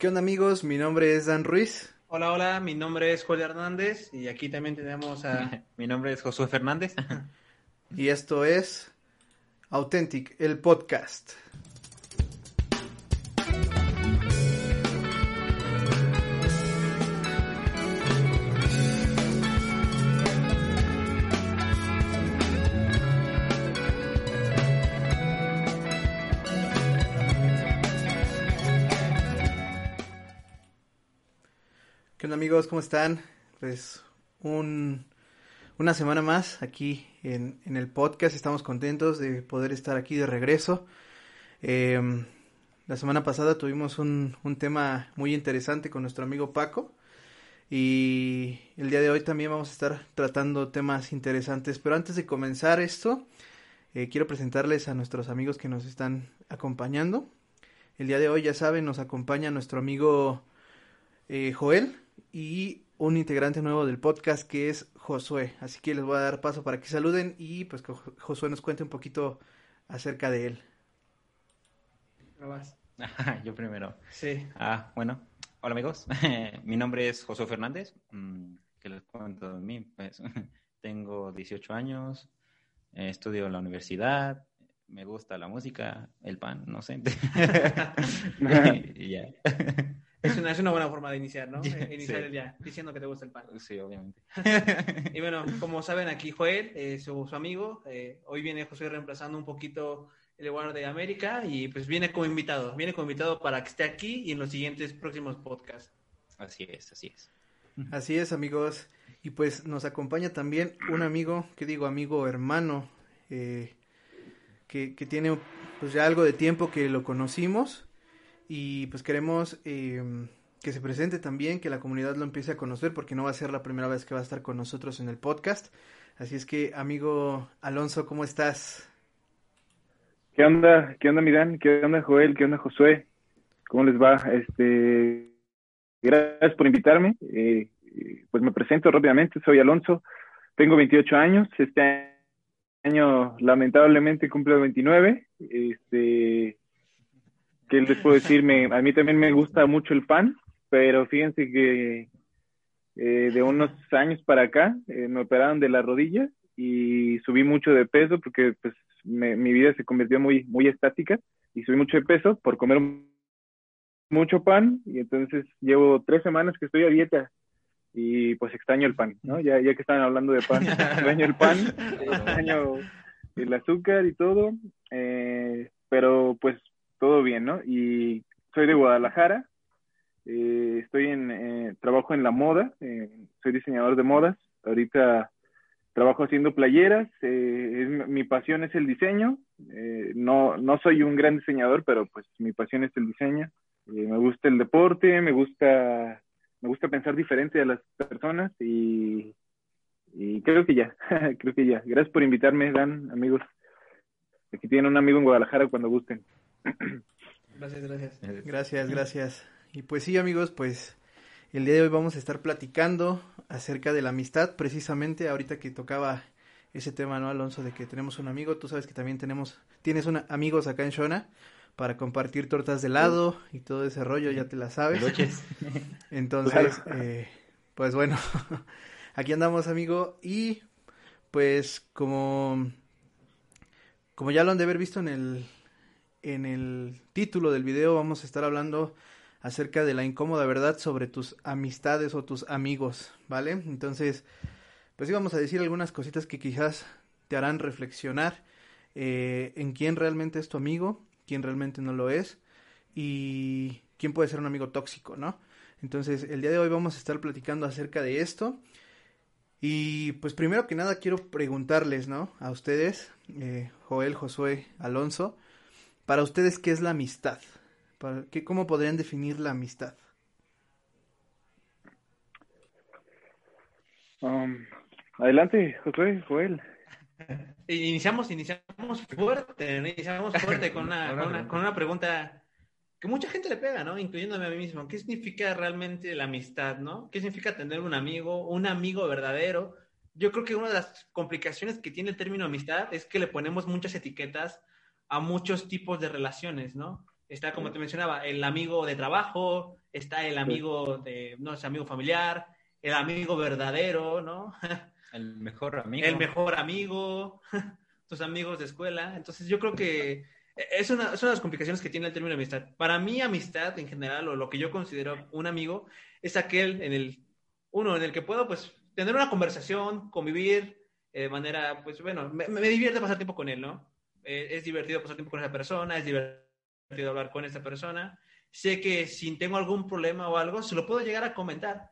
¿Qué onda amigos? Mi nombre es Dan Ruiz. Hola, hola, mi nombre es Julio Hernández y aquí también tenemos a... mi nombre es Josué Fernández. y esto es Authentic, el podcast. ¿Qué onda amigos? ¿Cómo están? Pues un, una semana más aquí en, el podcast. Estamos contentos de poder estar aquí de regreso. Em, la semana pasada tuvimos un, un, tema muy interesante con nuestro amigo Paco. Y el día de hoy también vamos a estar tratando temas interesantes. Pero antes de comenzar esto, eh, quiero presentarles a nuestros amigos que nos están acompañando. El día de hoy, ya saben, nos acompaña nuestro amigo eh, Joel y un integrante nuevo del podcast que es Josué. Así que les voy a dar paso para que saluden y pues que Josué nos cuente un poquito acerca de él. Yo primero. Sí. Ah, bueno. Hola amigos, mi nombre es Josué Fernández. Mm, ¿Qué les cuento de mí? Pues tengo 18 años, estudio en la universidad, me gusta la música, el pan, no sé. y ya. Es una, es una buena forma de iniciar, ¿no? Eh, iniciar el día, diciendo que te gusta el pan. Sí, obviamente. y bueno, como saben, aquí Joel, eh, su, amigo. Eh, hoy viene José reemplazando un poquito el lugar de América y pues viene como invitado. Viene como invitado para que esté aquí y en los siguientes próximos podcasts. Así es, así es. Así es, amigos. Y pues nos acompaña también un amigo, que digo amigo hermano, que, que tiene pues ya algo de tiempo que lo conocimos y pues queremos em, que se presente también, que la comunidad lo empiece a conocer porque no va a ser la primera vez que va a estar con nosotros en el podcast. Así es que, amigo Alonso, ¿cómo estás? ¿Qué onda? ¿Qué onda, Mirán? ¿Qué onda, Joel? ¿Qué onda, Josué? ¿Cómo les va? Este, gracias por invitarme. Eh, pues me presento rápidamente, soy Alonso, tengo 28 años, este año lamentablemente cumplo 29. Este, ¿qué les puedo decir? a mí también me gusta mucho el pan, pero fíjense que eh, de unos años para acá eh, me operaron de la rodilla y subí mucho de peso porque pues mi vida se convirtió muy, muy estática y subí mucho de peso por comer mucho pan y entonces llevo tres semanas que estoy a dieta y pues extraño el pan, ¿no? Ya, ya que estaban hablando de pan, extraño el pan, extraño el azúcar y todo, eh, pero pues todo bien, ¿no? Y soy de Guadalajara, eh, estoy en, eh, trabajo en la moda, eh, soy diseñador de modas, ahorita trabajo haciendo playeras, mi pasión es el diseño, no, no soy un gran diseñador, pero pues mi pasión es el diseño, me gusta el deporte, me gusta, me gusta pensar diferente a las personas y, y creo que ya, creo que ya. Gracias por invitarme, Dan, amigos. Aquí tienen un amigo en Guadalajara cuando gusten. Gracias, gracias. Gracias, gracias. Y pues sí, amigos, pues el día de hoy vamos a estar platicando acerca de la amistad, precisamente ahorita que tocaba ese tema, ¿no, Alonso? De que tenemos un amigo, tú sabes que también tenemos, tienes una, amigos acá en Shona para compartir tortas de helado y todo ese rollo, ya te la sabes. Entonces, eh, pues bueno, aquí andamos, amigo, y pues como, como ya lo han de haber visto en el, en el título del video vamos a estar hablando acerca de la incómoda verdad sobre tus amistades o tus amigos, ¿vale? Entonces, pues sí vamos a decir algunas cositas que quizás te harán reflexionar eh, en quién realmente es tu amigo, quién realmente no lo es y quién puede ser un amigo tóxico, ¿no? Entonces, el día de hoy vamos a estar platicando acerca de esto. Y pues primero que nada quiero preguntarles, ¿no? A ustedes, eh, Joel, Josué, Alonso, para ustedes, ¿qué es la amistad? ¿Para qué, ¿Cómo podrían definir la amistad? Um, adelante, José, Joel. Iniciamos, iniciamos fuerte, iniciamos fuerte con una, con una, pregunta que mucha gente le pega, ¿no? Incluyéndome a mí mismo. ¿Qué significa realmente la amistad, no? ¿Qué significa tener un amigo, un amigo verdadero? Yo creo que una de las complicaciones que tiene el término amistad es que le ponemos muchas etiquetas a muchos tipos de relaciones, ¿no? Está, como te mencionaba, el amigo de trabajo, está el amigo de, no sé, amigo familiar, el amigo verdadero, ¿no? El mejor amigo. El mejor amigo, tus amigos de escuela. Entonces yo creo que es una, es una de las complicaciones que tiene el término amistad. Para mí, amistad en general, o lo que yo considero un amigo, es aquel en el, uno, en el que puedo, pues, tener una conversación, convivir eh, de manera, pues, bueno, me, me, divierte pasar tiempo con él, ¿no? Eh, es divertido pasar tiempo con esa persona, es divertido hablar con esa persona. Sé que si tengo algún problema o algo, se lo puedo llegar a comentar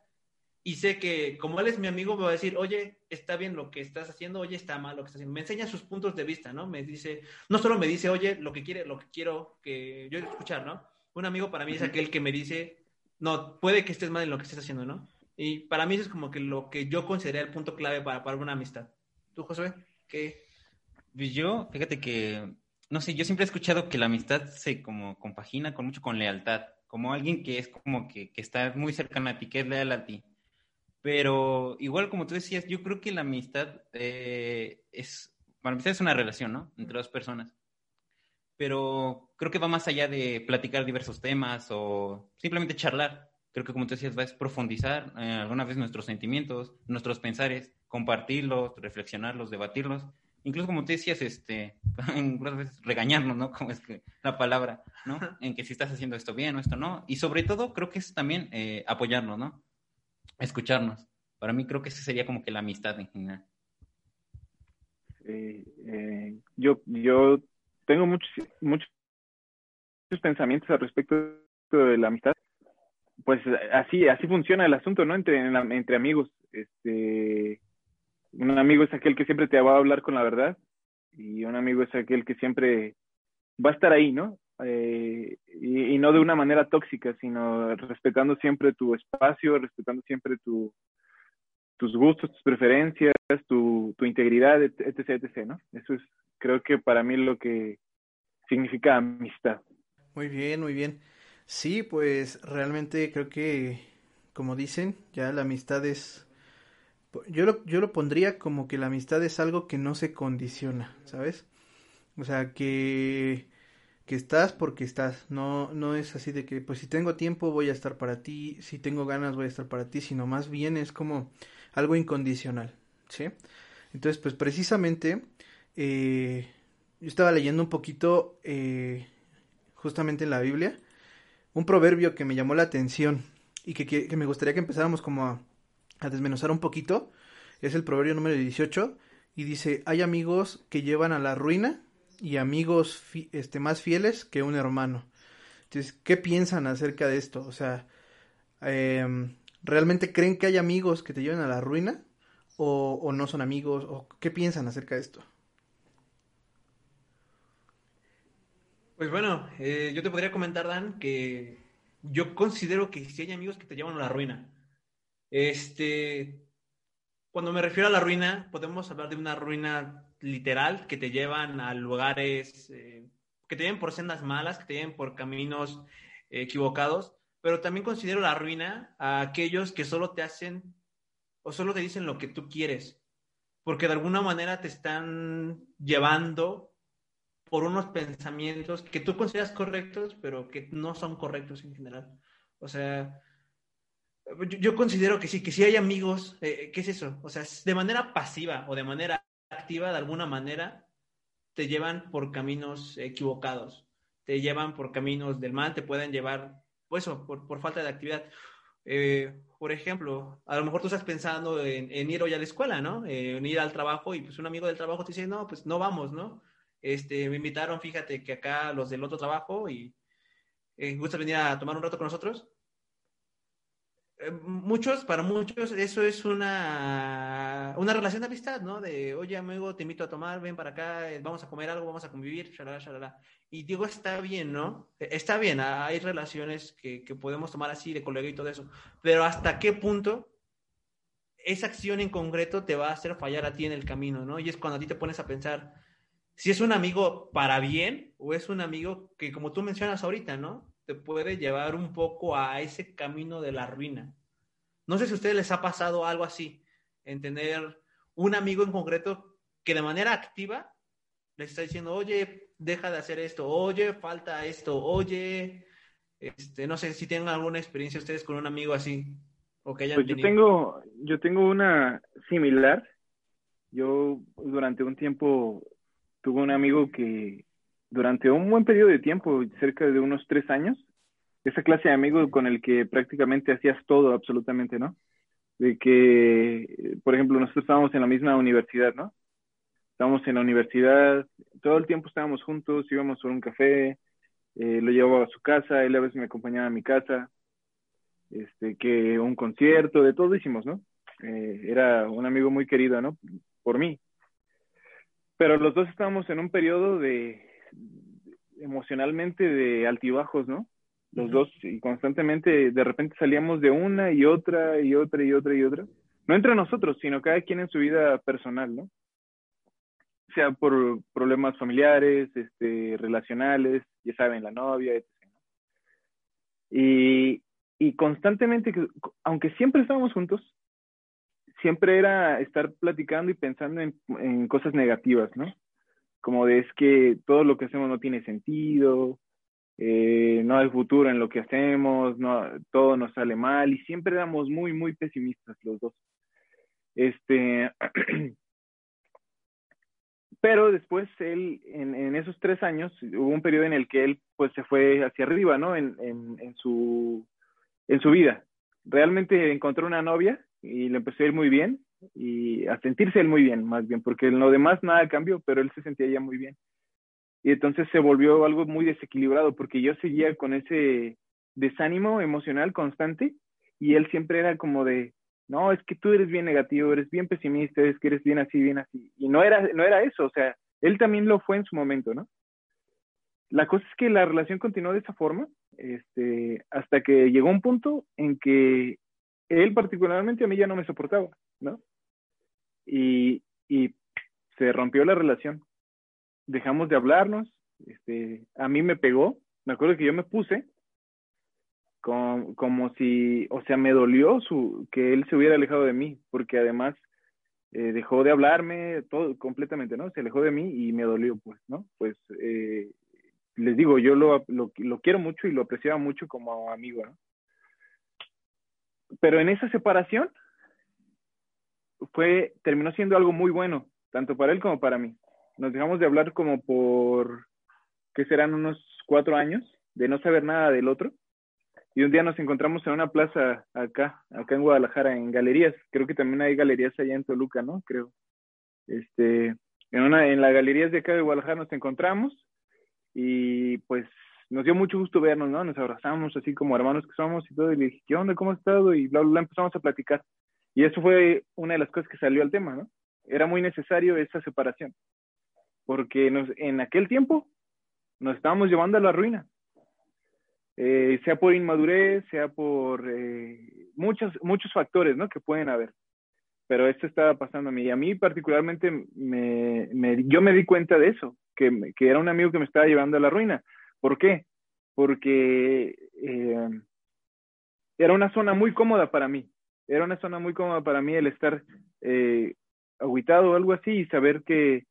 y sé que como él es mi amigo, me va a decir, oye, está bien lo que estás haciendo, oye, está mal lo que estás haciendo. Me enseña sus puntos de vista, ¿no? Me dice, no solo me dice, oye, lo que quiere, lo que quiero que yo escuchar, ¿no? Un amigo para mí es aquel que me dice, no, puede que estés mal en lo que estés haciendo, ¿no? Y para mí eso es como que lo que yo considero el punto clave para, para una amistad. ¿Tú, Josué? ¿Qué? Pues yo, fíjate que, no sé, yo siempre he escuchado que la amistad se como compagina con mucho con lealtad, como alguien que es como que, que está muy cercano a ti, que es leal a ti pero igual como tú decías, yo creo que la amistad eh, es, para amistad es una relación, ¿no? Entre dos personas. Pero creo que va más allá de platicar diversos temas o simplemente charlar. Creo que como tú decías, va a profundizar eh, alguna vez nuestros sentimientos, nuestros pensares, compartirlos, reflexionarlos, debatirlos. Incluso como tú decías, este, algunas veces regañarnos, ¿no? Como es que la palabra, ¿no? En que si estás haciendo esto bien o esto no. Y sobre todo creo que es también eh, apoyarnos, ¿no? escucharnos. Para mí creo que esa sería como que la amistad en general. Eh, yo, yo tengo muchos, muchos pensamientos al respecto de la amistad. Pues así, así funciona el asunto, ¿no? Entre, entre amigos. Este, un amigo es aquel que siempre te va a hablar con la verdad y un amigo es aquel que siempre va a estar ahí, ¿no? Eh, y, no de una manera tóxica, sino respetando siempre tu espacio, respetando siempre tu, tus gustos, tus preferencias, tu, tu integridad, etc, etc, ¿no? Eso es, creo que para mí lo que significa amistad. Muy bien, muy bien. Sí, pues realmente creo que, como dicen, ya la amistad es... Yo lo, yo lo pondría como que la amistad es algo que no se condiciona, ¿sabes? O sea, que que estás porque estás, no, no es así de que pues si tengo tiempo voy a estar para ti, si tengo ganas voy a estar para ti, sino más bien es como algo incondicional, ¿sí? Entonces pues precisamente eh, yo estaba leyendo un poquito eh, justamente en la Biblia un proverbio que me llamó la atención y que, que, me gustaría que empezáramos como a, a desmenuzar un poquito, es el proverbio número 18 y dice, hay amigos que llevan a la ruina y amigos este, más fieles que un hermano. Entonces, ¿qué piensan acerca de esto? O sea, em, ¿realmente creen que hay amigos que te lleven a la ruina? ¿O, no son amigos? ¿O qué piensan acerca de esto? Pues bueno, eh, yo te podría comentar, Dan, que yo considero que si hay amigos que te llevan a la ruina. Este, cuando me refiero a la ruina, podemos hablar de una ruina literal que te llevan a lugares eh, que te lleven por sendas malas, que te lleven por caminos eh, equivocados, pero también considero la ruina a aquellos que solo te hacen o solo te dicen lo que tú quieres, porque de alguna manera te están llevando por unos pensamientos que tú consideras correctos, pero que no son correctos en general. O sea, yo, considero que sí, que si hay amigos, eh, ¿qué es eso? O sea, de manera pasiva o de manera activa, de alguna manera, te llevan por caminos equivocados, te llevan por caminos del mal, te pueden llevar, pues eso, por, por falta de actividad. Eh, por ejemplo, a lo mejor tú estás pensando en, ir hoy a la escuela, ¿no? Eh, en ir al trabajo y pues un amigo del trabajo te dice, no, pues no vamos, ¿no? Este, me invitaron, fíjate que acá los del otro trabajo y eh, ¿gustas venir a tomar un rato con nosotros? Eh, muchos, para muchos, eso es una, una relación de amistad, ¿no? De, oye, amigo, te invito a tomar, ven para acá, eh, vamos a comer algo, vamos a convivir, shalala, shalala. Y digo, está bien, ¿no? E, está bien, hay relaciones que, que podemos tomar así de colega y todo eso, pero ¿hasta qué punto esa acción en concreto te va a hacer fallar a ti en el camino, ¿no? Y es cuando a ti te pones a pensar si es un amigo para bien o es un amigo que, como tú mencionas ahorita, ¿no? Te puede llevar un poco a ese camino de la ruina. No sé si a ustedes les ha pasado algo así, en tener un amigo en concreto que de manera activa les está diciendo, oye, deja de hacer esto, oye, falta esto, oye, este, no sé si tienen alguna experiencia ustedes con un amigo así, o que hayan Pues yo tenido. tengo, yo tengo una similar. Yo durante un tiempo tuve un amigo que durante un buen periodo de tiempo, cerca de unos tres años, esa clase de amigo con el que prácticamente hacías todo, absolutamente, ¿no? De que, por ejemplo, nosotros estábamos en la misma universidad, ¿no? Estábamos en la universidad, todo el tiempo estábamos juntos, íbamos por un café, eh, lo llevaba a su casa, él a veces me acompañaba a mi casa, este, que un concierto, de todo hicimos, ¿no? Eh, era un amigo muy querido, ¿no? Por mí. Pero los dos estábamos en un periodo de, emocionalmente, de altibajos, ¿no? Los dos, y constantemente, de repente salíamos de una y otra y otra y otra y otra. No entre nosotros, sino cada quien en su vida personal, ¿no? Sea por problemas familiares, este, relacionales, ya saben, la novia, etc. Y, y constantemente, que- aunque siempre estábamos juntos, siempre era estar platicando y pensando en, en cosas negativas, ¿no? Como de es que todo lo que hacemos no tiene sentido, eh, no hay futuro en lo que hacemos, no, todo nos sale mal y siempre éramos muy, muy pesimistas los dos. Este, pero después él, en, esos tres años, hubo un periodo en el que él pues se fue hacia arriba, ¿no? En, en, en su, en su vida. Realmente encontró una novia y le empezó a ir muy bien y a sentirse él muy bien, más bien, porque en lo demás nada cambió, pero él se sentía ya muy bien. Y entonces se volvió algo muy desequilibrado porque yo seguía con ese desánimo emocional constante y él siempre era como de, no, es que tú eres bien negativo, eres bien pesimista, es que eres bien así, bien así. Y no era, no era eso, o sea, él también lo fue en su momento, ¿no? La cosa es que la relación continuó de esa forma, este, hasta que llegó un punto en que él particularmente a mí ya no me soportaba, ¿no? Y, y se rompió la relación. Dejamos de hablarnos, este, a mí me pegó, me acuerdo que yo me puse como, como si, o sea, me dolió su, que él se hubiera alejado de mí, porque además eh, dejó de hablarme todo completamente, ¿no? Se alejó de mí y me dolió, pues, ¿no? Pues eh, les digo, yo lo, lo, lo, quiero mucho y lo apreciaba mucho como amigo, ¿no? Pero en esa separación fue, terminó siendo algo muy bueno, tanto para él como para mí. Nos dejamos de hablar como por, que serán unos cuatro años, de no saber nada del otro. Y un día nos encontramos en una plaza acá, acá en Guadalajara, en galerías. Creo que también hay galerías allá en Toluca, ¿no? Creo. Este, en una, en las galerías de acá de Guadalajara nos encontramos y pues nos dio mucho gusto vernos, ¿no? Nos abrazamos así como hermanos que somos y todo, y le dije, ¿qué onda? ¿Cómo has estado? Y bla, bla, bla, empezamos a platicar. Y eso fue una de las cosas que salió al tema, ¿no? Era muy necesario esa separación, porque nos, en aquel tiempo nos estábamos llevando a la ruina, eh, sea por inmadurez, sea por eh, muchos, muchos factores, ¿no? Que pueden haber. Pero esto estaba pasando a mí. Y a mí particularmente, me, me, yo me di cuenta de eso, que, que, era un amigo que me estaba llevando a la ruina. ¿Por qué? Porque eh, era una zona muy cómoda para mí. Era una zona muy cómoda para mí el estar eh, aguitado o algo así y saber que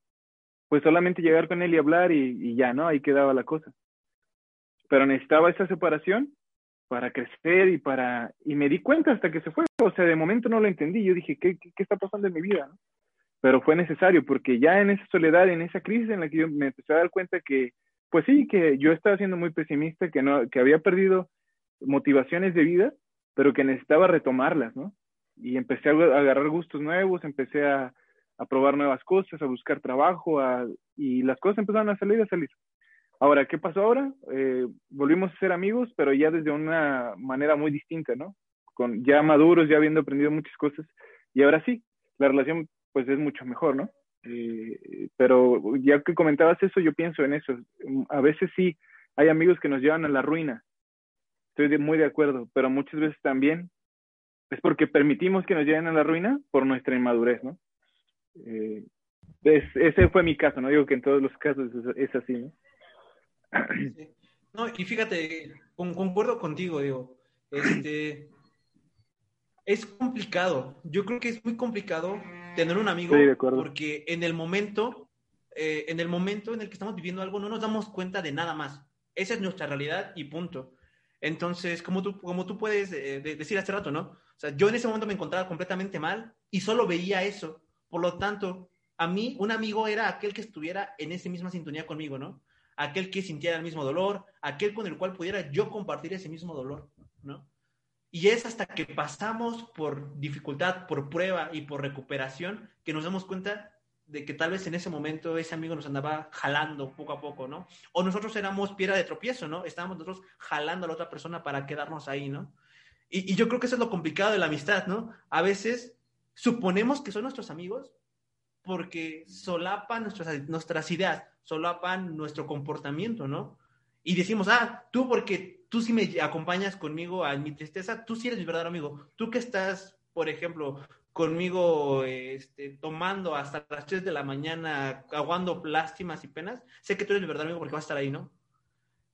pues solamente llegar con él y hablar y, ya, ¿no? Ahí quedaba la cosa. Pero necesitaba esa separación para crecer y para... Y me di cuenta hasta que se fue. O sea, de momento no lo entendí. Yo dije, ¿qué, qué, qué está pasando en mi vida? ¿no? Pero fue necesario porque ya en esa soledad, en esa crisis en la que yo me empecé a dar cuenta que pues sí, que yo estaba siendo muy pesimista, que, no, que había perdido motivaciones de vida, pero que necesitaba retomarlas, ¿no? Y empecé a agarrar gustos nuevos, empecé a, probar nuevas cosas, a buscar trabajo, a, y las cosas empezaron a salir, a salir. Ahora, ¿qué pasó ahora? Eh, volvimos a ser amigos, pero ya desde una manera muy distinta, ¿no? Con, ya maduros, ya habiendo aprendido muchas cosas, y ahora sí, la relación pues es mucho mejor, ¿no? Eh, pero ya que comentabas eso, yo pienso en eso. A veces sí hay amigos que nos llevan a la ruina. Estoy de, muy de acuerdo, pero muchas veces también es porque permitimos que nos lleven a la ruina por nuestra inmadurez, ¿no? Eh, es, ese fue mi caso, no digo que en todos los casos es, es así, ¿no? Sí. No, y fíjate, con, concuerdo contigo, digo, este, es complicado. Yo creo que es muy complicado tener un amigo sí, porque en el momento eh, en el momento en el que estamos viviendo algo no nos damos cuenta de nada más. Esa es nuestra realidad y punto. Entonces, como tú, como tú puedes eh, decir hace rato, ¿no? O sea, yo en ese momento me encontraba completamente mal y solo veía eso. Por lo tanto, a mí un amigo era aquel que estuviera en esa misma sintonía conmigo, ¿no? Aquel que sintiera el mismo dolor, aquel con el cual pudiera yo compartir ese mismo dolor, ¿no? Y es hasta que pasamos por dificultad, por prueba y por recuperación que nos damos cuenta de que tal vez en ese momento ese amigo nos andaba jalando poco a poco, ¿no? O nosotros éramos piedra de tropiezo, ¿no? Estábamos nosotros jalando a la otra persona para quedarnos ahí, ¿no? Y, yo creo que eso es lo complicado de la amistad, ¿no? A veces suponemos que son nuestros amigos porque solapan nuestras, nuestras ideas, solapan nuestro comportamiento, ¿no? Y decimos, ah, tú porque tú sí me acompañas conmigo a mi tristeza, tú sí eres mi verdadero amigo. Tú que estás, por ejemplo, conmigo este, tomando hasta las 3 de la mañana, aguando lástimas y penas, sé que tú eres mi verdadero amigo porque vas a estar ahí, ¿no?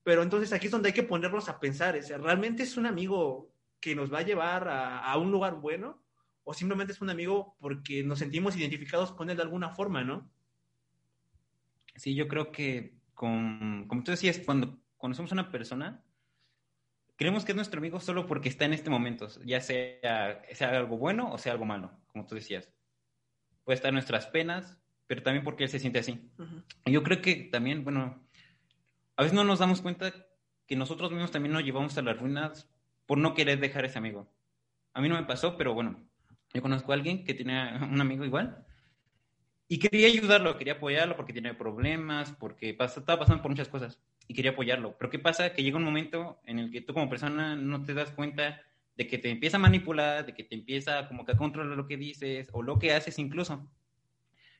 Pero entonces aquí es donde hay que ponernos a pensar, ¿es, ¿realmente es un amigo que nos va a llevar a, un lugar bueno? ¿O simplemente es un amigo porque nos sentimos identificados con él de alguna forma, ¿no? Sí, yo creo que, con, como tú decías, cuando conocemos a una persona, creemos que es nuestro amigo solo porque está en este momento, ya sea, sea algo bueno o sea algo malo, como tú decías. Puede estar en nuestras penas, pero también porque él se siente así. Y yo creo que también, bueno, a veces no nos damos cuenta que nosotros mismos también nos llevamos a las ruinas por no querer dejar ese amigo. A mí no me pasó, pero bueno, yo conozco a alguien que tiene un amigo igual y quería ayudarlo, quería apoyarlo porque tiene problemas, porque estaba pasando por muchas cosas y quería apoyarlo. Pero ¿qué pasa? Que llega un momento en el que tú como persona no te das cuenta de que te empieza a manipular, de que te empieza como que a controlar lo que dices o lo que haces incluso.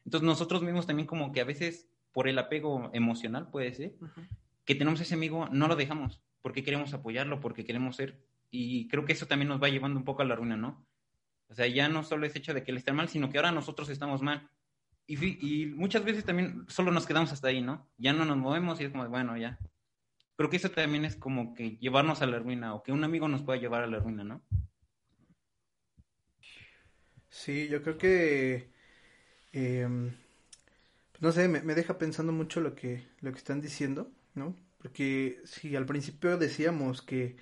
Entonces nosotros mismos también como que a veces por el apego emocional puede ser, que tenemos ese amigo, no lo dejamos porque queremos apoyarlo, porque queremos ser. Y creo que eso también nos va llevando un poco a la ruina, ¿no? O sea, ya no solo es hecho de que él esté mal, sino que ahora nosotros estamos mal. Y, muchas veces también solo nos quedamos hasta ahí, ¿no? Ya no nos movemos y es como, bueno, ya. Creo que eso también es como que llevarnos a la ruina o que un amigo nos pueda llevar a la ruina, ¿no? Sí, yo creo que, em, no sé, me, me, deja pensando mucho lo que, lo que están diciendo, ¿no? Porque si al principio decíamos que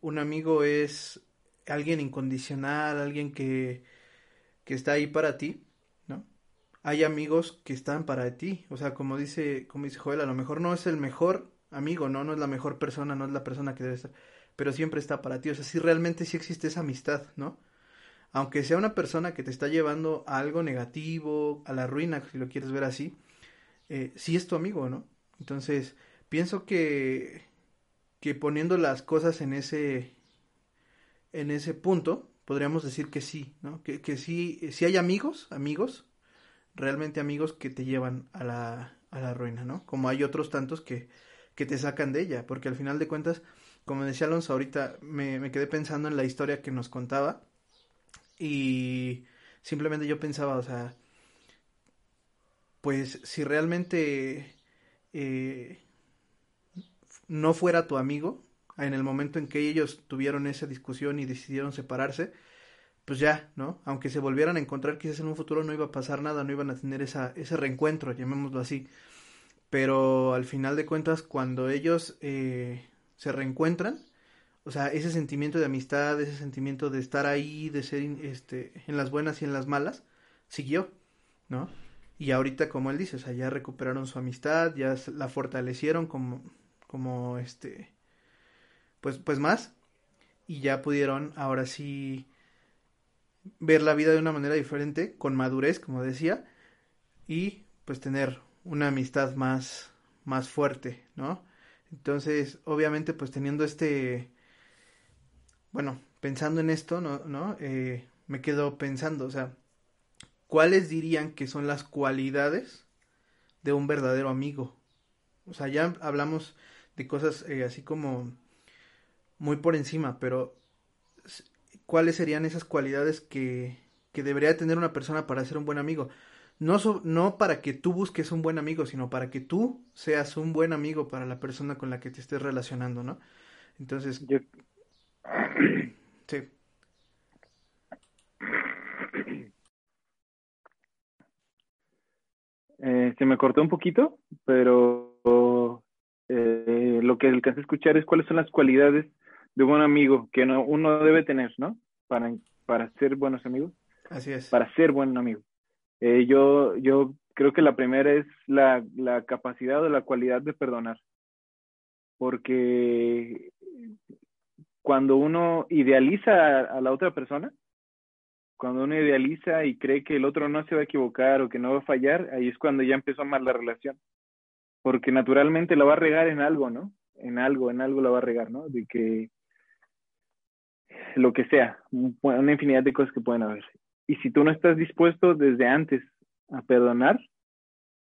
un amigo es alguien incondicional, alguien que, que está ahí para ti, hay amigos que están para ti. O sea, como dice, como dice Joel, a lo mejor no es el mejor amigo, ¿no? No es la mejor persona, no es la persona que debe estar, pero siempre está para ti. O sea, sí realmente sí existe esa amistad, ¿no? Aunque sea una persona que te está llevando a algo negativo, a la ruina, si lo quieres ver así, eh, sí es tu amigo, ¿no? Entonces, pienso que, que poniendo las cosas en ese, en ese punto, podríamos decir que sí, ¿no? Que, que sí, si hay amigos, amigos, realmente amigos que te llevan a la, a la ruina, ¿no? Como hay otros tantos que, que te sacan de ella, porque al final de cuentas, como decía Alonso ahorita, me, me quedé pensando en la historia que nos contaba y simplemente yo pensaba, o sea, pues si realmente eh, no fuera tu amigo, en el momento en que ellos tuvieron esa discusión y decidieron separarse, pues ya, ¿no? Aunque se volvieran a encontrar, quizás en un futuro no iba a pasar nada, no iban a tener esa, ese reencuentro, llamémoslo así. Pero al final de cuentas, cuando ellos eh, se reencuentran, o sea, ese sentimiento de amistad, ese sentimiento de estar ahí, de ser este, en las buenas y en las malas, siguió, ¿no? Y ahorita, como él dice, o sea, ya recuperaron su amistad, ya la fortalecieron como, como este, pues, pues más, y ya pudieron ahora sí ver la vida de una manera diferente, con madurez, como decía, y pues tener una amistad más, más fuerte, ¿no? Entonces, obviamente, pues teniendo este, bueno, pensando en esto, ¿no? ¿no? Eh, me quedo pensando, o sea, ¿cuáles dirían que son las cualidades de un verdadero amigo? O sea, ya hablamos de cosas eh, así como muy por encima, pero cuáles serían esas cualidades que, que debería tener una persona para ser un buen amigo. No, no para que tú busques un buen amigo, sino para que tú seas un buen amigo para la persona con la que te estés relacionando, ¿no? Entonces... Sí. Eh, se me cortó un poquito, pero eh, lo que alcancé a escuchar es cuáles son las cualidades de buen amigo que uno debe tener, ¿no? Para, para ser buenos amigos. Así es. Para ser buen amigo. Eh, yo, yo creo que la primera es la, la capacidad o la cualidad de perdonar. Porque cuando uno idealiza a, la otra persona, cuando uno idealiza y cree que el otro no se va a equivocar o que no va a fallar, ahí es cuando ya empezó a amar la relación. Porque naturalmente la va a regar en algo, ¿no? En algo, en algo la va a regar, ¿no? De que lo que sea, una infinidad de cosas que pueden haber. Y si tú no estás dispuesto desde antes a perdonar,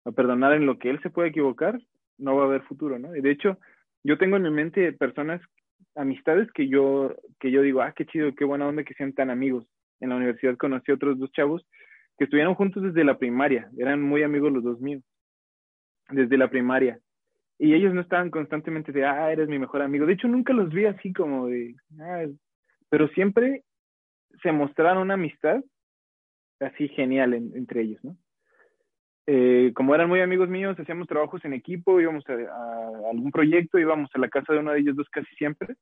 a perdonar en lo que él se puede equivocar, no va a haber futuro, ¿no? Y de hecho, yo tengo en mi mente personas, amistades que yo, que yo digo, ah, qué chido, qué buena onda que sean tan amigos. En la universidad conocí a otros dos chavos que estuvieron juntos desde la primaria, eran muy amigos los dos míos, desde la primaria. Y ellos no estaban constantemente de, ah, eres mi mejor amigo. De hecho, nunca los vi así como de, ah, pero siempre se mostraron una amistad así genial entre ellos, ¿no? Eh, como eran muy amigos míos, hacíamos trabajos en equipo, íbamos a, algún proyecto, íbamos a la casa de uno de ellos dos casi siempre.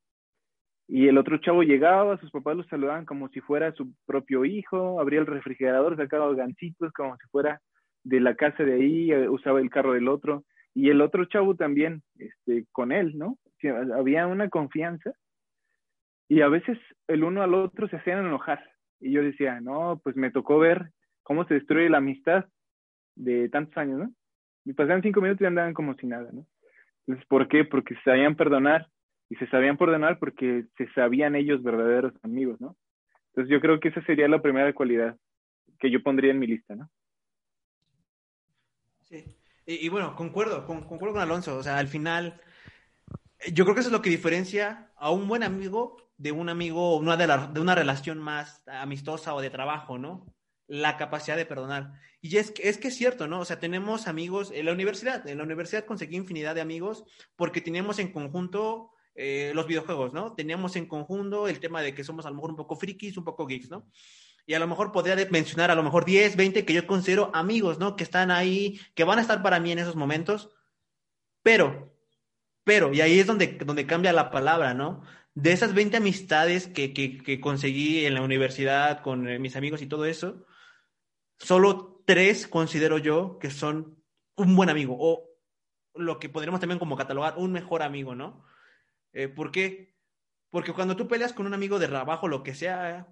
Y el otro chavo llegaba, sus papás los saludaban como si fuera su propio hijo, abría el refrigerador, sacaba gancitos como si fuera de la casa de ahí, eh, usaba el carro del otro. Y el otro chavo también, este, con él, ¿no? había una confianza. Y a veces el uno al otro se hacían enojar. Y yo decía, no, pues me tocó ver cómo se destruye la amistad de tantos años, ¿no? Y pasaban cinco minutos y andaban como si nada, ¿no? Entonces, ¿por qué? Porque se sabían perdonar y se sabían perdonar porque se sabían ellos verdaderos amigos, ¿no? Entonces yo creo que esa sería la primera cualidad que yo pondría en mi lista, ¿no? Sí. Y, bueno, concuerdo, concuerdo con Alonso. O sea, al final, yo creo que eso es lo que diferencia a un buen amigo de un amigo, una de, de una relación más amistosa o de trabajo, ¿no? la capacidad de perdonar. Y es que, es que es cierto, ¿no? O sea, tenemos amigos en la universidad. En la universidad conseguí infinidad de amigos porque teníamos en conjunto eh, los videojuegos, ¿no? Teníamos en conjunto el tema de que somos a lo mejor un poco frikis, un poco geeks, ¿no? Y a lo mejor podría mencionar a lo mejor 10, 20 que yo considero amigos, ¿no? Que están ahí, que van a estar para mí en esos momentos. Pero, pero, y ahí es donde, donde cambia la palabra, ¿no? De esas 20 amistades que, que, que conseguí en la universidad con eh, mis amigos y todo eso, solo tres considero yo que son un buen amigo o lo que podríamos también como catalogar un mejor amigo, ¿no? Eh, ¿Por qué? Porque cuando tú peleas con un amigo de trabajo, lo que sea,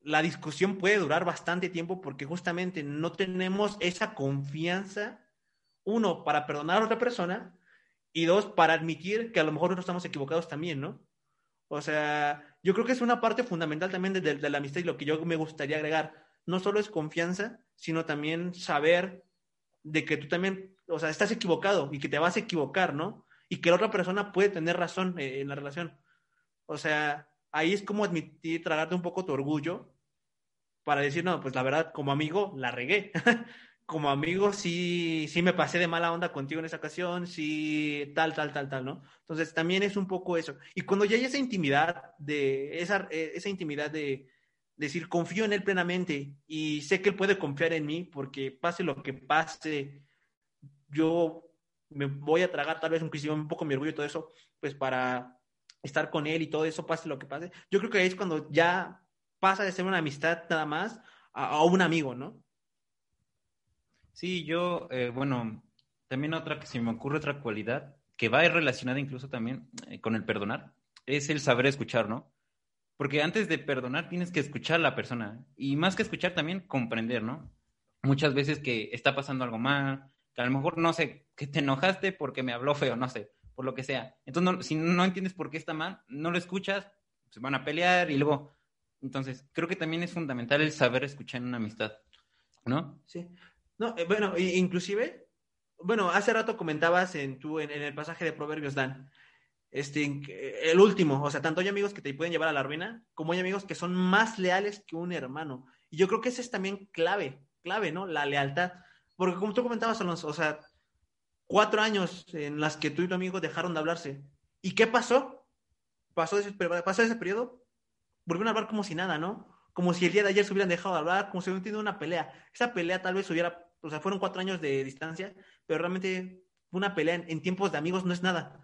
la discusión puede durar bastante tiempo porque justamente no tenemos esa confianza, uno, para perdonar a otra persona y dos, para admitir que a lo mejor nosotros estamos equivocados también, ¿no? O sea, yo creo que es una parte fundamental también de, la amistad y lo que yo me gustaría agregar no solo es confianza, sino también saber de que tú también, o sea, estás equivocado y que te vas a equivocar, ¿no? Y que la otra persona puede tener razón eh, en la relación. O sea, ahí es como admitir, tragarte un poco tu orgullo para decir, no, pues la verdad, como amigo, la regué. como amigo, sí, sí me pasé de mala onda contigo en esa ocasión, sí, tal, tal, tal, tal, ¿no? Entonces, también es un poco eso. Y cuando ya hay esa intimidad de, esa, eh, esa intimidad de, decir, confío en él plenamente y sé que él puede confiar en mí porque pase lo que pase, yo me voy a tragar tal vez un, un poco mi orgullo y todo eso, pues para estar con él y todo eso, pase lo que pase. Yo creo que ahí es cuando ya pasa de ser una amistad nada más a, un amigo, ¿no? Sí, yo, eh, bueno, también otra que se me ocurre otra cualidad que va relacionada incluso también eh, con el perdonar, es el saber escuchar, ¿no? Porque antes de perdonar tienes que escuchar a la persona. Y más que escuchar también comprender, ¿no? Muchas veces que está pasando algo mal, que a lo mejor, no sé, que te enojaste porque me habló feo, no sé, por lo que sea. Entonces, si no entiendes por qué está mal, no lo escuchas, se van a pelear y luego... Entonces, creo que también es fundamental el saber escuchar en una amistad, ¿no? Sí. No, eh, bueno, inclusive, bueno, hace rato comentabas en, tu, en el pasaje de Proverbios, Dan, este, el último, o sea, tanto hay amigos que te pueden llevar a la ruina, como hay amigos que son más leales que un hermano. Y yo creo que ese es también clave, clave, ¿no? La lealtad. Porque como tú comentabas, Alonso, o sea, cuatro años en las que tú y tu amigo dejaron de hablarse. ¿Y qué pasó? Pasó ese, pasó ese periodo, volvieron a hablar como si nada, ¿no? Como si el día de ayer se hubieran dejado de hablar, como si hubieran tenido una pelea. Esa pelea tal vez hubiera o sea, fueron cuatro años de distancia, pero realmente una pelea en, tiempos de amigos no es nada.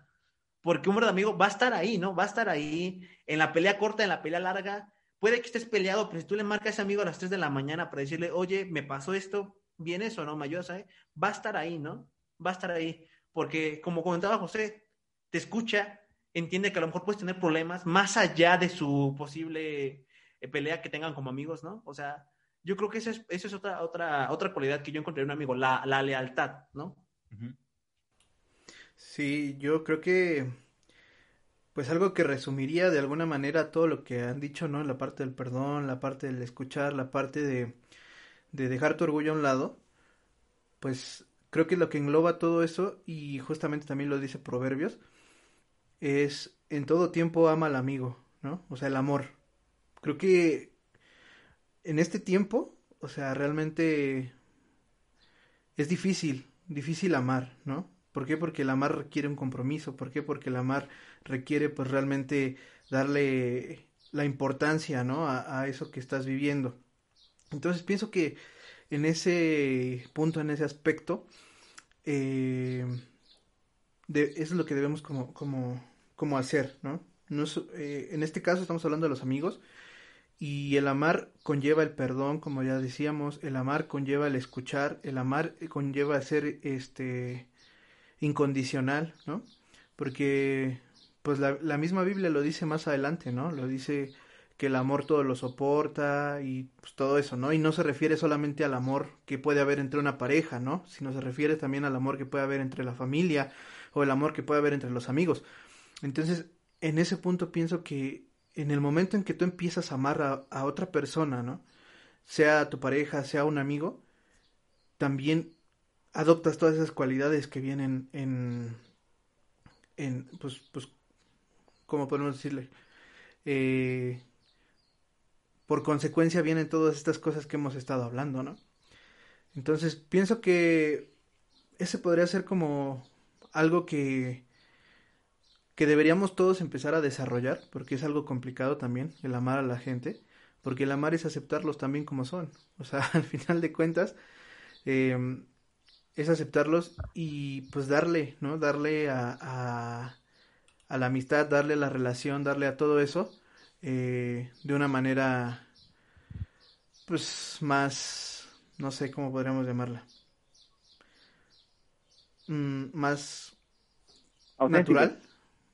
Porque un verdadero amigo va a estar ahí, ¿no? Va a estar ahí en la pelea corta, en la pelea larga. Puede que estés peleado, pero si tú le marcas a ese amigo a las 3 de la mañana para decirle, oye, me pasó esto, ¿vienes o no? ¿Me ayudas ahí? Va a estar ahí, ¿no? Va a estar ahí. Porque, como comentaba José, te escucha, entiende que a lo mejor puedes tener problemas más allá de su posible eh, pelea que tengan como amigos, ¿no? O sea, yo creo que esa es, eso es otra, otra, otra cualidad que yo encontré en un amigo, la, la lealtad, ¿no? Sí, yo creo que pues algo que resumiría de alguna manera todo lo que han dicho, ¿no? La parte del perdón, la parte del escuchar, la parte de, de dejar tu orgullo a un lado, pues creo que lo que engloba todo eso, y justamente también lo dice Proverbios, es en todo tiempo ama al amigo, ¿no? O sea, el amor. Creo que en este tiempo, o sea, realmente es difícil, difícil amar, ¿no? ¿Por qué? Porque el amar requiere un compromiso. ¿Por qué? Porque el amar requiere pues realmente darle la importancia, ¿no? A, eso que estás viviendo. Entonces pienso que en ese punto, en ese aspecto, eh, eso es lo que debemos como, como, como hacer, ¿no? Eh, en este caso estamos hablando de los amigos y el amar conlleva el perdón, como ya decíamos, el amar conlleva el escuchar, el amar conlleva ser este incondicional, ¿no? Porque pues la, la, misma Biblia lo dice más adelante, ¿no? Lo dice que el amor todo lo soporta y pues, todo eso, ¿no? Y no se refiere solamente al amor que puede haber entre una pareja, ¿no? Sino se refiere también al amor que puede haber entre la familia o el amor que puede haber entre los amigos. Entonces, en ese punto pienso que en el momento en que tú empiezas a amar a, otra persona, ¿no? Sea tu pareja, sea un amigo, también adoptas todas esas cualidades que vienen en, en pues, pues, ¿cómo podemos decirle? Eh, por consecuencia vienen todas estas cosas que hemos estado hablando, ¿no? Entonces pienso que ese podría ser como algo que que deberíamos todos empezar a desarrollar, porque es algo complicado también el amar a la gente, porque el amar es aceptarlos también como son. O sea, al final de cuentas, eh, es aceptarlos y pues darle, ¿no? Darle a, a, a la amistad, darle a la relación, darle a todo eso eh, de una manera pues más, no sé cómo podríamos llamarla, mm, más natural,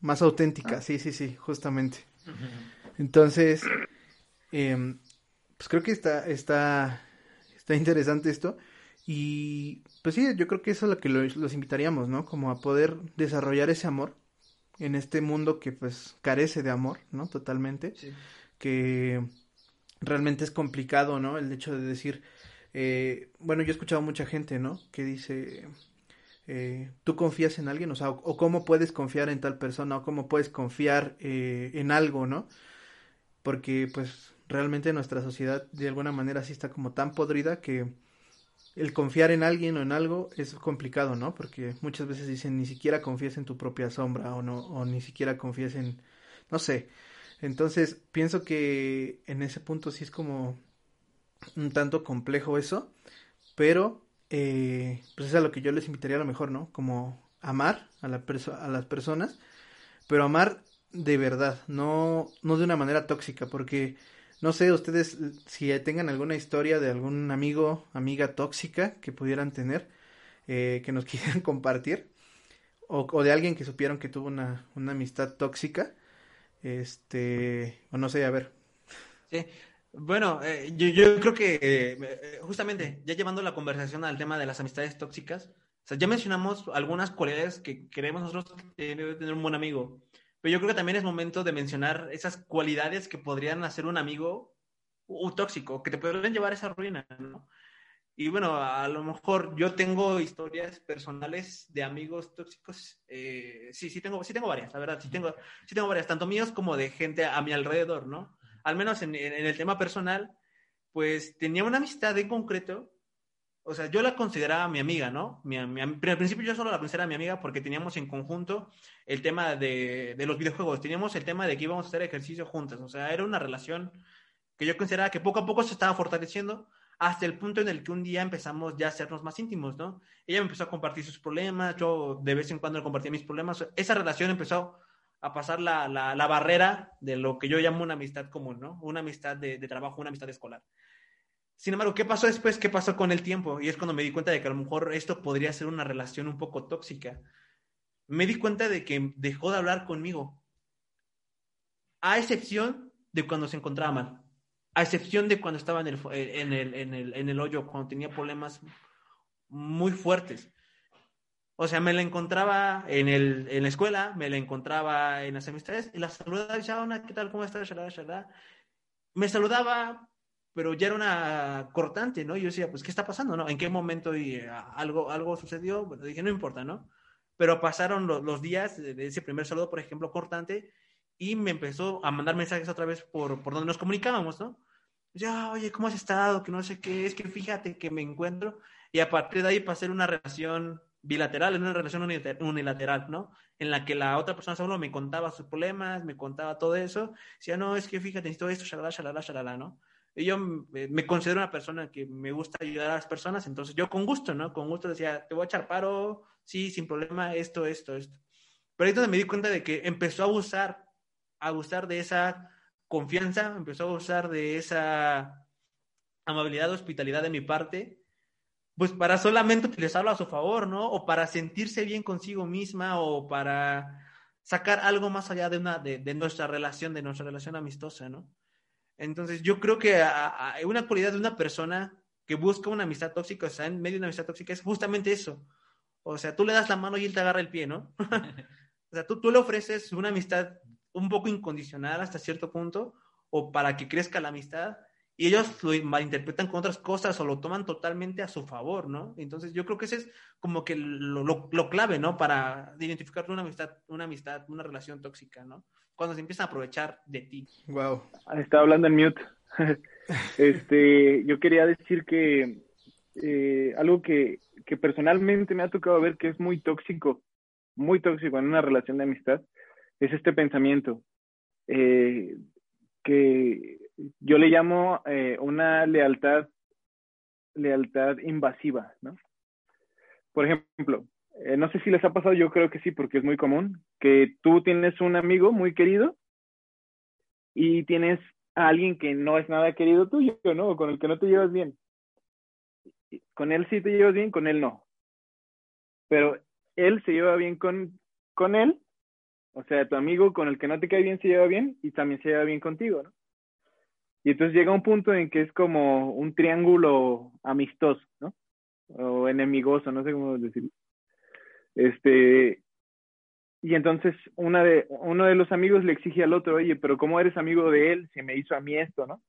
más auténtica, ah. sí, sí, sí, justamente. Entonces, em, pues creo que está, está, está interesante esto. Y pues sí, yo creo que eso es lo que los, invitaríamos, ¿no? Como a poder desarrollar ese amor en este mundo que pues carece de amor, ¿no? Totalmente. Que realmente es complicado, ¿no? El hecho de decir, eh, bueno, yo he escuchado mucha gente, ¿no? Que dice, eh, ¿tú confías en alguien? O sea, o, cómo puedes confiar en tal persona, o cómo puedes confiar eh, en algo, ¿no? Porque pues realmente nuestra sociedad de alguna manera sí está como tan podrida que el confiar en alguien o en algo es complicado, ¿no? Porque muchas veces dicen ni siquiera confías en tu propia sombra o no, o ni siquiera confías en, no sé. Entonces pienso que en ese punto sí es como un tanto complejo eso, pero eh, pues es a lo que yo les invitaría a lo mejor, ¿no? Como amar a, la a las personas, pero amar de verdad, no, no de una manera tóxica, porque no sé, ustedes si tengan alguna historia de algún amigo, amiga tóxica que pudieran tener, eh, que nos quieran compartir, o, de alguien que supieron que tuvo una, una amistad tóxica, este, o no sé, a ver. Sí, bueno, eh, yo, creo que eh, justamente ya llevando la conversación al tema de las amistades tóxicas, ya mencionamos algunas cualidades que queremos nosotros tener un buen amigo. Pero yo creo que también es momento de mencionar esas cualidades que podrían hacer un amigo un tóxico, que te podrían llevar a esa ruina, ¿no? Y bueno, a lo mejor yo tengo historias personales de amigos tóxicos. Eh, sí, sí tengo, sí tengo varias, la verdad, sí tengo, sí tengo varias, tanto míos como de gente a mi alrededor, ¿no? Al menos en, el tema personal, pues tenía una amistad en concreto o sea, yo la consideraba mi amiga, ¿no? Mi, mi, al principio yo solo la consideraba mi amiga porque teníamos en conjunto el tema de, de, los videojuegos, teníamos el tema de que íbamos a hacer ejercicio juntas, o sea, era una relación que yo consideraba que poco a poco se estaba fortaleciendo hasta el punto en el que un día empezamos ya a hacernos más íntimos, ¿no? Ella me empezó a compartir sus problemas, yo de vez en cuando le compartía mis problemas. Esa relación empezó a pasar la, la, barrera de lo que yo llamo una amistad común, ¿no? Una amistad de, de, trabajo, una amistad escolar. Sin embargo, ¿qué pasó después? ¿Qué pasó con el tiempo? Y es cuando me di cuenta de que a lo mejor esto podría ser una relación un poco tóxica. Me di cuenta de que dejó de hablar conmigo, a excepción de cuando se encontraba mal a excepción de cuando estaba en el, en el, en el, en el hoyo, cuando tenía problemas muy fuertes. O sea, me la encontraba en, el, en la escuela, me la encontraba en las amistades y la saludaba y decía, ¿qué tal? ¿Cómo estás? Me saludaba, pero ya era una cortante, ¿no? Yo decía, pues, ¿qué está pasando, no? ¿En qué momento y, eh, algo, algo sucedió? Bueno, dije, no importa, ¿no? Pero pasaron los, días de ese primer saludo, por ejemplo, cortante, y me empezó a mandar mensajes otra vez por, por donde nos comunicábamos, ¿no? ya, oye, ¿cómo has estado? Que no sé qué, es que fíjate que me encuentro. Y a partir de ahí pasé una relación bilateral, en una relación unilateral, ¿no? En la que la otra persona solo me contaba sus problemas, me contaba todo eso. Decía, no, es que fíjate, necesito esto, shalala, shalala, shalala, ¿no? Y yo me considero una persona que me gusta ayudar a las personas, entonces yo con gusto, ¿no? Con gusto decía, te voy a echar paro, sí, sin problema, esto, esto, esto. Pero entonces me di cuenta de que empezó a abusar, a abusar de esa confianza, empezó a usar de esa amabilidad, hospitalidad de mi parte, pues para solamente utilizarlo a su favor, ¿no? O para sentirse bien consigo misma o para sacar algo más allá de, una, de, nuestra relación, de nuestra relación amistosa, ¿no? Entonces yo creo que una cualidad de una persona que busca una amistad tóxica, o sea, en medio de una amistad tóxica, es justamente eso. O sea, tú le das la mano y él te agarra el pie, ¿no? o sea, tú, tú le ofreces una amistad un poco incondicional hasta cierto punto o para que crezca la amistad y ellos lo malinterpretan con otras cosas o lo toman totalmente a su favor, ¿no? Entonces yo creo que ese es como que lo, lo, clave, ¿no? Para identificar una amistad, una amistad, una relación tóxica, ¿no? Cuando se empiezan a aprovechar de ti. Wow. Estaba hablando en mute. este, yo quería decir que eh, algo que, que personalmente me ha tocado ver que es muy tóxico, muy tóxico en una relación de amistad, es este pensamiento eh, que yo le llamo eh, una lealtad, lealtad invasiva, ¿no? Por ejemplo, eh, no sé si les ha pasado, yo creo que sí, porque es muy común, que tú tienes un amigo muy querido y tienes a alguien que no es nada querido tuyo, ¿no? Con el que no te llevas bien. Con él sí te llevas bien, con él no. Pero él se lleva bien con, con él o sea, tu amigo con el que no te cae bien se lleva bien y también se lleva bien contigo, ¿no? Y entonces llega un punto en que es como un triángulo amistoso, ¿no? O enemigoso, no sé cómo decirlo. Este, y entonces una de, uno de los amigos le exige al otro, oye, pero ¿cómo eres amigo de él si me hizo a mí esto, no?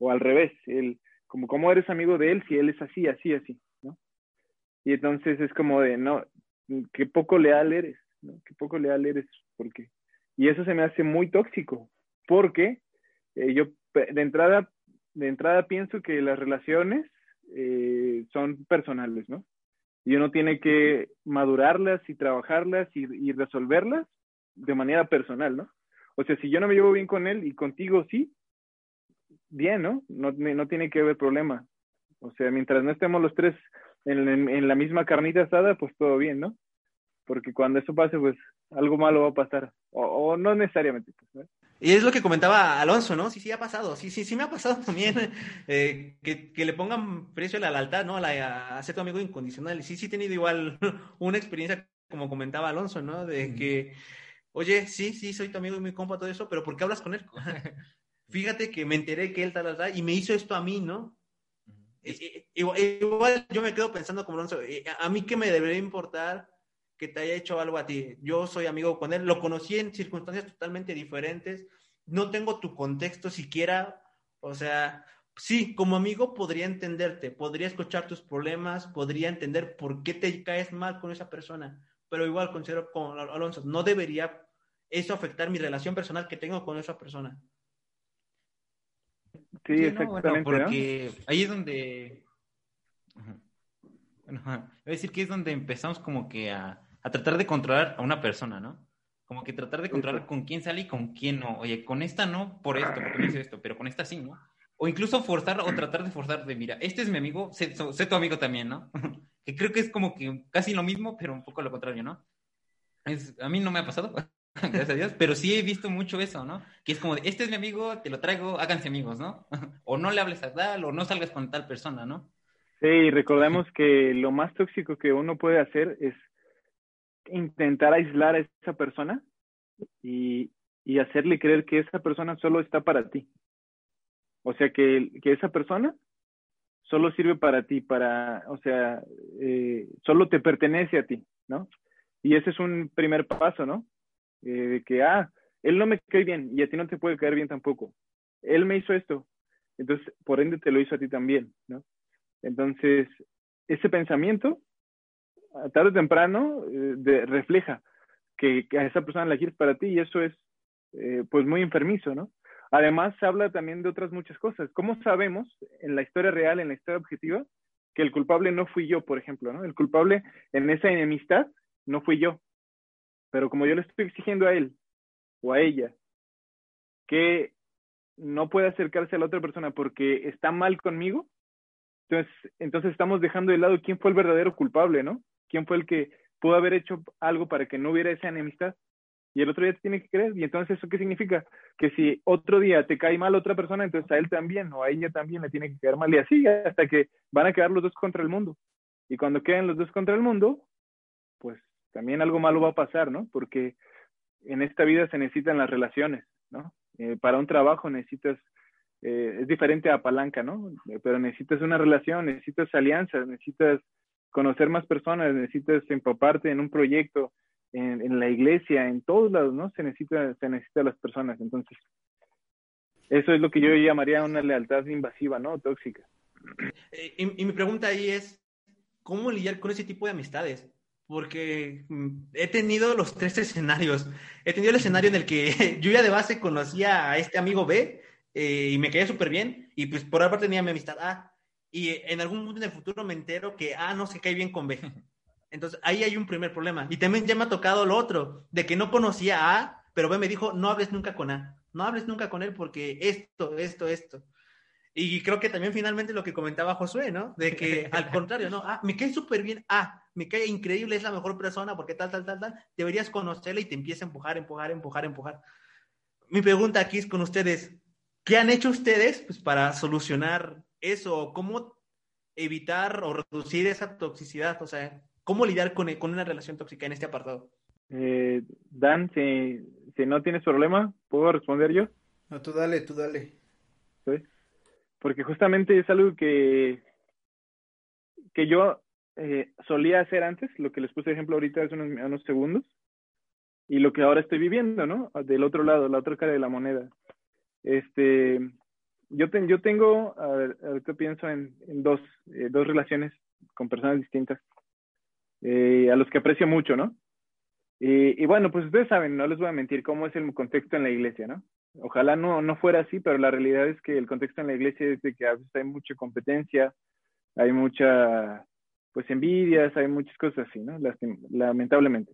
O al revés, él, como ¿cómo eres amigo de él si él es así, así, así, ¿no? Y entonces es como de, no, qué poco leal eres, ¿no? Qué poco leal eres, porque... Y eso se me hace muy tóxico, porque eh, yo de entrada, de entrada pienso que las relaciones eh, son personales, ¿no? Y uno tiene que madurarlas y trabajarlas y, resolverlas de manera personal, ¿no? O sea, si yo no me llevo bien con él y contigo sí, bien, ¿no? No, no tiene que haber problema. O sea, mientras no estemos los tres en, en, la misma carnita asada, pues todo bien, ¿no? porque cuando eso pase, pues algo malo va a pasar, o, no necesariamente. Pues, y es lo que comentaba Alonso, ¿no? Sí, sí ha pasado, sí, sí, sí me ha pasado también eh, que, que, le pongan precio a la lealtad, ¿no? A, la, a ser tu amigo incondicional. Y sí, sí he tenido igual una experiencia, como comentaba Alonso, ¿no? De que, oye, sí, sí, soy tu amigo y mi compa, todo eso, pero ¿por qué hablas con él? Fíjate que me enteré que él tal, tal, tal, y me hizo esto a mí, ¿no? Igual, yo me quedo pensando como Alonso, eh, a mí qué me debería importar que te haya hecho algo a ti. Yo soy amigo con él, lo conocí en circunstancias totalmente diferentes, no tengo tu contexto siquiera, o sea, sí, como amigo podría entenderte, podría escuchar tus problemas, podría entender por qué te caes mal con esa persona, pero igual considero con Alonso, no debería eso afectar mi relación personal que tengo con esa persona. Sí, exactamente. porque ahí es donde... Bueno, voy a decir que es donde empezamos como que a, a tratar de controlar a una persona, ¿no? Como que tratar de controlar con quién sale y con quién no. Oye, con esta no, por esto, porque me hizo esto, pero con esta sí, ¿no? o incluso forzar o tratar de forzar de, mira, este es mi amigo, sé, tu amigo también, ¿no? que creo que es como que casi lo mismo, pero un poco lo contrario, ¿no? Es, a mí no me ha pasado, gracias a Dios, pero sí he visto mucho eso, ¿no? Que es como de, este es mi amigo, te lo traigo, háganse amigos, ¿no? o no le hables a tal, o no salgas con tal persona, ¿no? Sí, recordemos que lo más tóxico que uno puede hacer es intentar aislar a esa persona y, y hacerle creer que esa persona solo está para ti. O sea, que, que esa persona solo sirve para ti, para, o sea, eh, solo te pertenece a ti, ¿no? Y ese es un primer paso, ¿no? Eh, de que, ah, él no me cae bien y a ti no te puede caer bien tampoco. Él me hizo esto, entonces, por ende, te lo hizo a ti también, ¿no? Entonces, ese pensamiento, tarde o temprano, eh, de, refleja que, a esa persona la quieres para ti y eso es, pues, muy enfermizo, ¿no? Además, se habla también de otras muchas cosas. ¿Cómo sabemos en la historia real, en la historia objetiva, que el culpable no fui yo, por ejemplo? ¿no? El culpable en esa enemistad no fui yo. Pero como yo le estoy exigiendo a él o a ella que no puede acercarse a la otra persona porque está mal conmigo, entonces, entonces estamos dejando de lado quién fue el verdadero culpable, ¿no? ¿Quién fue el que pudo haber hecho algo para que no hubiera esa enemistad? y el otro día te tiene que creer. Y entonces, ¿eso qué significa? Que si otro día te cae mal otra persona, entonces a él también o a ella también le tiene que caer mal. Y así hasta que van a quedar los dos contra el mundo. Y cuando queden los dos contra el mundo, pues también algo malo va a pasar, ¿no? Porque en esta vida se necesitan las relaciones, ¿no? Eh, para un trabajo necesitas, eh, es diferente a palanca, ¿no? Eh, pero necesitas una relación, necesitas alianzas, necesitas conocer más personas, necesitas empaparte en un proyecto, en, la iglesia, en todos lados, ¿no? Se necesita, se necesita las personas. Entonces, eso es lo que yo llamaría una lealtad invasiva, ¿no? Tóxica. Eh, y, mi pregunta ahí es, ¿cómo lidiar con ese tipo de amistades? Porque mm, he tenido los tres escenarios. He tenido el escenario en el que yo ya de base conocía a este amigo B eh, y me caía súper bien y pues por ahora tenía mi amistad A. Y en algún momento en el futuro me entero que A no se cae bien con B. Entonces ahí hay un primer problema. Y también ya me ha tocado lo otro, de que no conocía a A, pero B me dijo, no hables nunca con A, no hables nunca con él porque esto, esto, esto. Y creo que también finalmente lo que comentaba Josué, ¿no? De que al contrario, ¿no? Ah, me cae súper bien, ah, me cae increíble, es la mejor persona porque tal, tal, tal, tal. Deberías conocerla y te empieza a empujar, empujar, empujar, empujar. Mi pregunta aquí es con ustedes, ¿qué han hecho ustedes pues, para solucionar eso? ¿Cómo evitar o reducir esa toxicidad? O sea, ¿Cómo lidiar con, con una relación tóxica en este apartado? Eh, Dan, si, si no tienes problema, ¿puedo responder yo? No, tú dale, tú dale. ¿Sí? Porque justamente es algo que, que yo eh, solía hacer antes, lo que les puse ejemplo ahorita hace unos, unos segundos, y lo que ahora estoy viviendo, ¿no? Del otro lado, la otra cara de la moneda. Este, yo, yo tengo, a ver, ahorita pienso en, dos, eh, dos relaciones con personas distintas. Eh, a los que aprecio mucho, ¿no? Y, bueno, pues ustedes saben, no les voy a mentir cómo es el contexto en la iglesia, ¿no? Ojalá no, no fuera así, pero la realidad es que el contexto en la iglesia es de que hay mucha competencia, hay mucha, pues envidias, hay muchas cosas así, ¿no? Lamentablemente.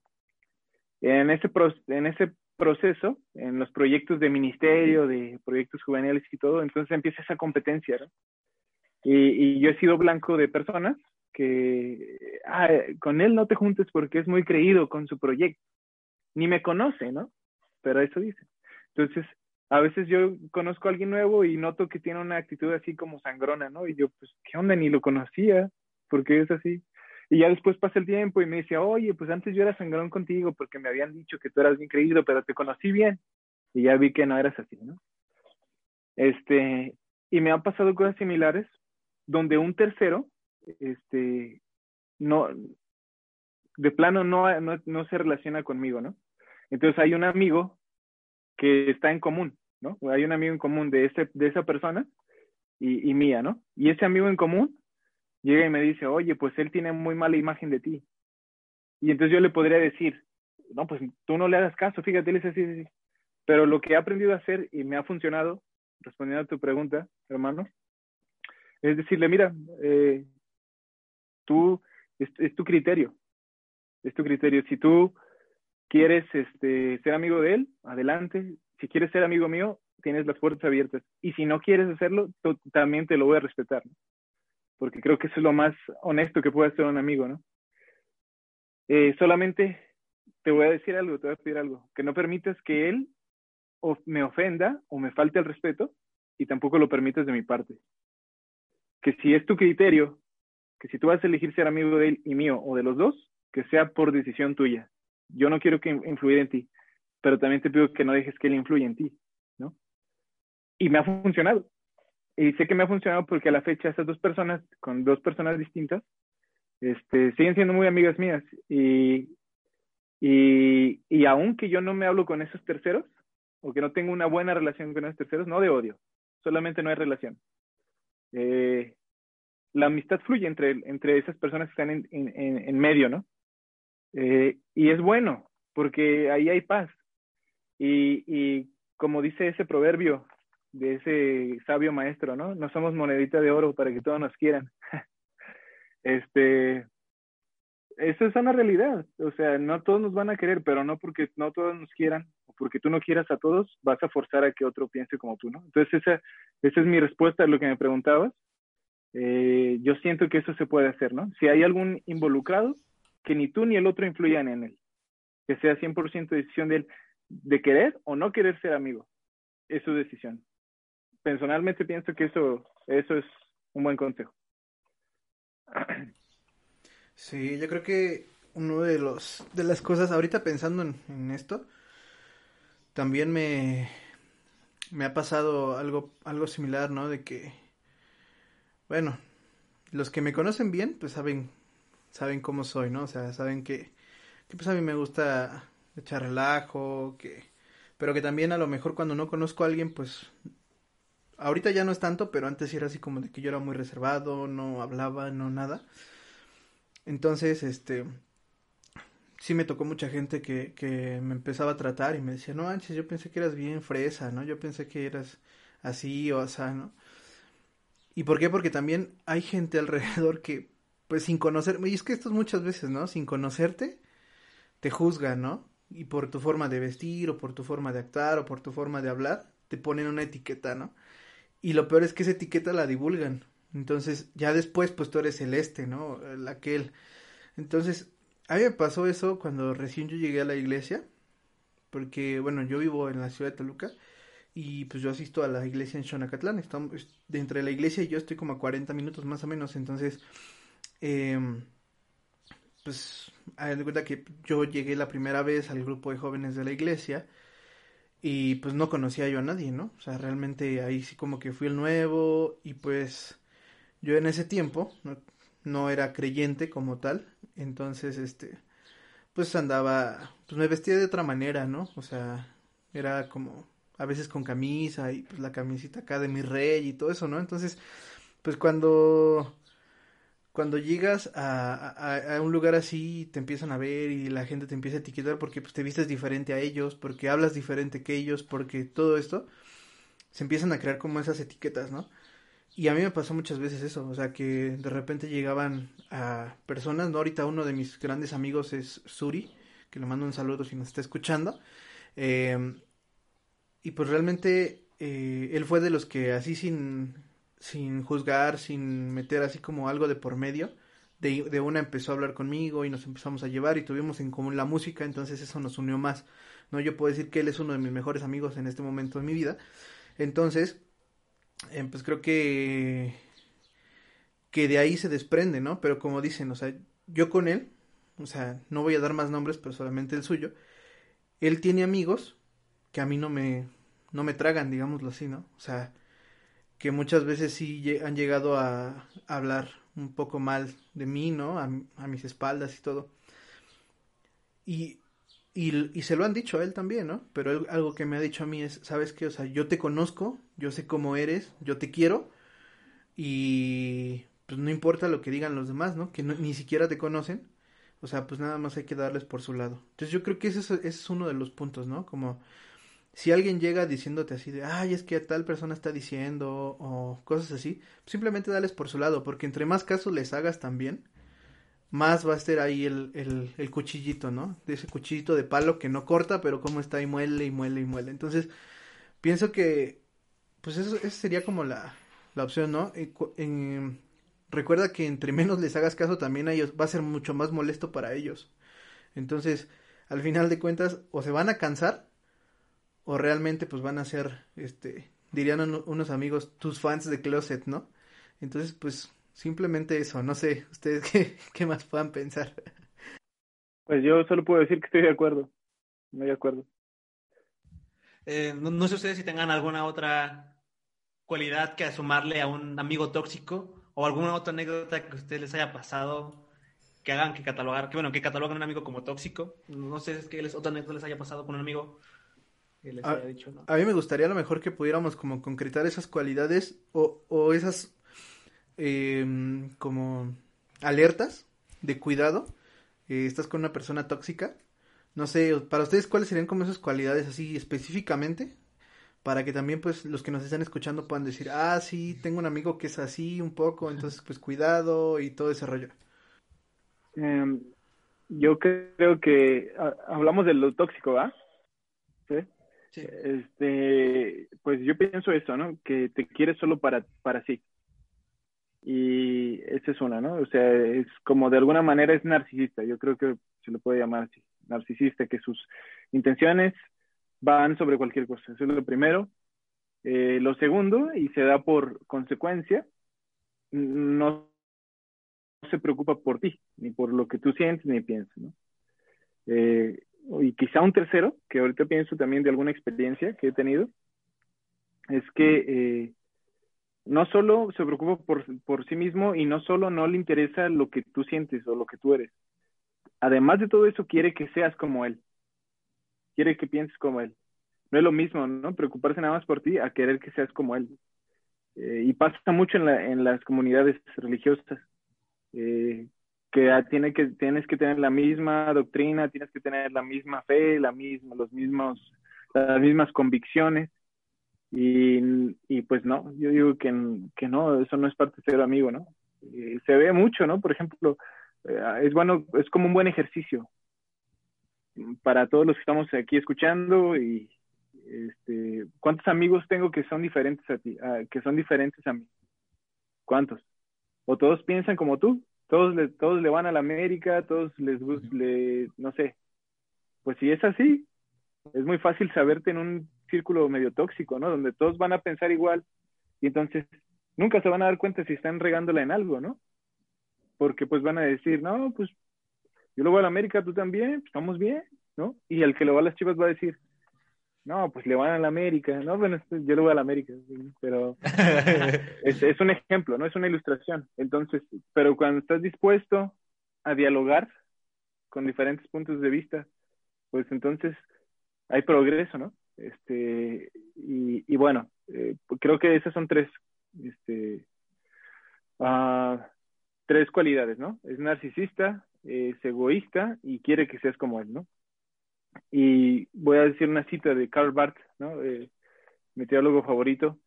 En ese, en ese proceso, en los proyectos de ministerio, de proyectos juveniles y todo, entonces empieza esa competencia, ¿no? Y, y yo he sido blanco de personas que ah, con él no te juntes porque es muy creído con su proyecto. Ni me conoce, ¿no? Pero eso dice. Entonces, a veces yo conozco a alguien nuevo y noto que tiene una actitud así como sangrona, ¿no? Y yo, pues, ¿qué onda? Ni lo conocía, porque es así. Y ya después pasa el tiempo y me dice, oye, pues antes yo era sangrón contigo porque me habían dicho que tú eras bien creído, pero te conocí bien. Y ya vi que no eras así, ¿no? Este, y me han pasado cosas similares donde un tercero este, no, de plano no, no, se relaciona conmigo, ¿no? Entonces hay un amigo que está en común, ¿no? Hay un amigo en común de, ese, de esa persona y, y mía, ¿no? Y ese amigo en común llega y me dice, oye, pues él tiene muy mala imagen de ti. Y entonces yo le podría decir, no, pues tú no le hagas caso, fíjate, él es así, así. Pero lo que he aprendido a hacer y me ha funcionado, respondiendo a tu pregunta, hermano, es decirle, mira, eh, tú, es, tu criterio, es tu criterio. Si tú quieres este, ser amigo de él, adelante. Si quieres ser amigo mío, tienes las puertas abiertas. Y si no quieres hacerlo, también te lo voy a respetar. Porque creo que eso es lo más honesto que puede hacer un amigo, ¿no? Eh, solamente te voy a decir algo, te voy a pedir algo, que no permitas que él me ofenda o me falte el respeto y tampoco lo permitas de mi parte. Que si es tu criterio, que si tú vas a elegir ser amigo de él y mío o de los dos, que sea por decisión tuya. Yo no quiero que influya en ti, pero también te pido que no dejes que él influya en ti, ¿no? Y me ha funcionado. Y sé que me ha funcionado porque a la fecha esas dos personas, con dos personas distintas, este, siguen siendo muy amigas mías. Y, y, y aunque yo no me hablo con esos terceros, o que no tengo una buena relación con esos terceros, no de odio, solamente no hay relación. Eh, la amistad fluye entre, entre esas personas que están en, en, en medio, ¿no? Eh, y es bueno, porque ahí hay paz. Y, y como dice ese proverbio de ese sabio maestro, ¿no? No somos monedita de oro para que todos nos quieran. este, eso es una realidad. O sea, no todos nos van a querer, pero no porque no todos nos quieran porque tú no quieras a todos, vas a forzar a que otro piense como tú, ¿no? Entonces, esa, esa es mi respuesta a lo que me preguntabas. Eh, yo siento que eso se puede hacer, ¿no? Si hay algún involucrado, que ni tú ni el otro influyan en él. Que sea 100% decisión de él de querer o no querer ser amigo. Es su decisión. Personalmente pienso que eso, eso es un buen consejo. Sí, yo creo que uno de los de las cosas ahorita pensando en, esto también me me ha pasado algo algo similar, ¿no? De que bueno, los que me conocen bien pues saben saben cómo soy, ¿no? O sea, saben que que pues a mí me gusta echar relajo, que pero que también a lo mejor cuando no conozco a alguien pues ahorita ya no es tanto, pero antes era así como de que yo era muy reservado, no hablaba, no nada. Entonces, este, sí me tocó mucha gente que, que me empezaba a tratar y me decía, no, Anches, yo pensé que eras bien fresa, ¿no? Yo pensé que eras así o así, ¿no? ¿Y por qué? Porque también hay gente alrededor que, pues sin conocer, y es que esto es muchas veces, ¿no? Sin conocerte, te juzgan, ¿no? Y por tu forma de vestir, o por tu forma de actuar, o por tu forma de hablar, te ponen una etiqueta, ¿no? Y lo peor es que esa etiqueta la divulgan. Entonces, ya después, pues tú eres el este, ¿no? El. Entonces, a mí me pasó eso cuando recién yo llegué a la iglesia, porque, bueno, yo vivo en la ciudad de Toluca y pues yo asisto a la iglesia en Xonacatlán. Estamos, de entre la iglesia y yo estoy como a 40 minutos más o menos, entonces, eh, pues, de cuenta que yo llegué la primera vez al grupo de jóvenes de la iglesia y pues no conocía yo a nadie, ¿no? O sea, realmente ahí sí como que fui el nuevo y pues yo en ese tiempo no, era creyente como tal, entonces este pues andaba, pues me vestía de otra manera, ¿no? O sea, era como a veces con camisa y pues la camisita acá de mi rey y todo eso, ¿no? Entonces, pues cuando cuando llegas a, a, un lugar así te empiezan a ver y la gente te empieza a etiquetar porque pues, te vistes diferente a ellos, porque hablas diferente que ellos, porque todo esto se empiezan a crear como esas etiquetas, ¿no? Y a mí me pasó muchas veces eso, o sea, que de repente llegaban a personas, ¿no? Ahorita uno de mis grandes amigos es Suri, que le mando un saludo si nos está escuchando. Em, y pues realmente eh, él fue de los que así sin, sin juzgar, sin meter así como algo de por medio, de, una empezó a hablar conmigo y nos empezamos a llevar y tuvimos en común la música, entonces eso nos unió más. No, yo puedo decir que él es uno de mis mejores amigos en este momento de mi vida. Entonces, eh, pues creo que que de ahí se desprende, ¿no? Pero como dicen, o sea, yo con él, o sea, no voy a dar más nombres, pero solamente el suyo, él tiene amigos que a mí no me, no me tragan, digámoslo así, ¿no? O sea, que muchas veces sí han llegado a, hablar un poco mal de mí, ¿no? A, mis espaldas y todo. Y, y, se lo han dicho a él también, ¿no? Pero algo que me ha dicho a mí es, ¿sabes qué? O sea, yo te conozco, yo sé cómo eres, yo te quiero y pues no importa lo que digan los demás, ¿no? Que ni siquiera te conocen. O sea, pues nada más hay que darles por su lado. Entonces yo creo que ese es, ese es uno de los puntos, ¿no? Como si alguien llega diciéndote así de, ay, es que tal persona está diciendo o cosas así, simplemente dales por su lado, porque entre más casos les hagas también, más va a estar ahí el, el, cuchillito, ¿no? De ese cuchillito de palo que no corta, pero como está y muele y muele y muele. Entonces, pienso que, pues eso, esa sería como la, la opción, ¿no? recuerda que entre menos les hagas caso también a ellos, va a ser mucho más molesto para ellos. Entonces, al final de cuentas, o se van a cansar, o realmente pues van a ser, este, dirían unos amigos, tus fans de Closet, ¿no? Entonces, pues simplemente eso, no sé, ustedes qué, qué más puedan pensar. Pues yo solo puedo decir que estoy de acuerdo, muy de acuerdo. Eh, no, sé ustedes si tengan alguna otra cualidad que asumarle a un amigo tóxico o alguna otra anécdota que a ustedes les haya pasado que hagan que catalogar, que bueno, que cataloguen a un amigo como tóxico. No sé si les, otra anécdota les haya pasado con un amigo que les a, haya dicho, ¿no? A mí me gustaría a lo mejor que pudiéramos como concretar esas cualidades o, o esas eh, como alertas de cuidado. Eh, estás con una persona tóxica no sé, para ustedes, ¿cuáles serían como esas cualidades así específicamente? Para que también, pues, los que nos están escuchando puedan decir, ah, sí, tengo un amigo que es así un poco, entonces, pues, cuidado y todo ese rollo. Em, yo creo que hablamos de lo tóxico, ¿va? Este, pues yo pienso eso, ¿no? Que te quieres solo para, para sí. Y esa es una, ¿no? O sea, es como de alguna manera es narcisista, yo creo que se lo puede llamar así narcisista, que sus intenciones van sobre cualquier cosa. Eso es lo primero. Eh, lo segundo, y se da por consecuencia, no se preocupa por ti, ni por lo que tú sientes ni piensas. ¿no? Eh, y quizá un tercero, que ahorita pienso también de alguna experiencia que he tenido, es que eh, no solo se preocupa por, por sí mismo y no solo no le interesa lo que tú sientes o lo que tú eres, además de todo eso, quiere que seas como él. Quiere que pienses como él. No es lo mismo, ¿no? Preocuparse nada más por ti a querer que seas como él. Eh, y pasa mucho en, la, en las comunidades religiosas. Eh, que, tiene que tienes que tener la misma doctrina, tienes que tener la misma fe, la misma, los mismos, las mismas convicciones. Y, y pues no, yo digo que, que no, eso no es parte de ser amigo, ¿no? Eh, se ve mucho, ¿no? Por ejemplo, eh, es bueno, es como un buen ejercicio para todos los que estamos aquí escuchando y este, ¿cuántos amigos tengo que son diferentes a ti, que son diferentes a mí? ¿Cuántos? ¿O todos piensan como tú? Todos le, todos le van a la América, todos les le, no sé. Pues si es así, es muy fácil saberte en un círculo medio tóxico, ¿no? Donde todos van a pensar igual y entonces nunca se van a dar cuenta si están regándola en algo, ¿no? porque pues van a decir, no, pues yo lo voy a la América, tú también, pues, estamos bien, ¿no? Y el que lo va a las Chivas va a decir, no, pues le van a la América, ¿no? Bueno, yo lo voy a la América, pero es, es, un ejemplo, ¿no? Es una ilustración. Entonces, pero cuando estás dispuesto a dialogar con diferentes puntos de vista, pues entonces hay progreso, ¿no? Este, y, y bueno, eh, creo que esas son tres, este, uh, tres cualidades, ¿no? Es narcisista, es egoísta y quiere que seas como él, ¿no? Y voy a decir una cita de Karl Barth, ¿no? Eh, mi teólogo favorito,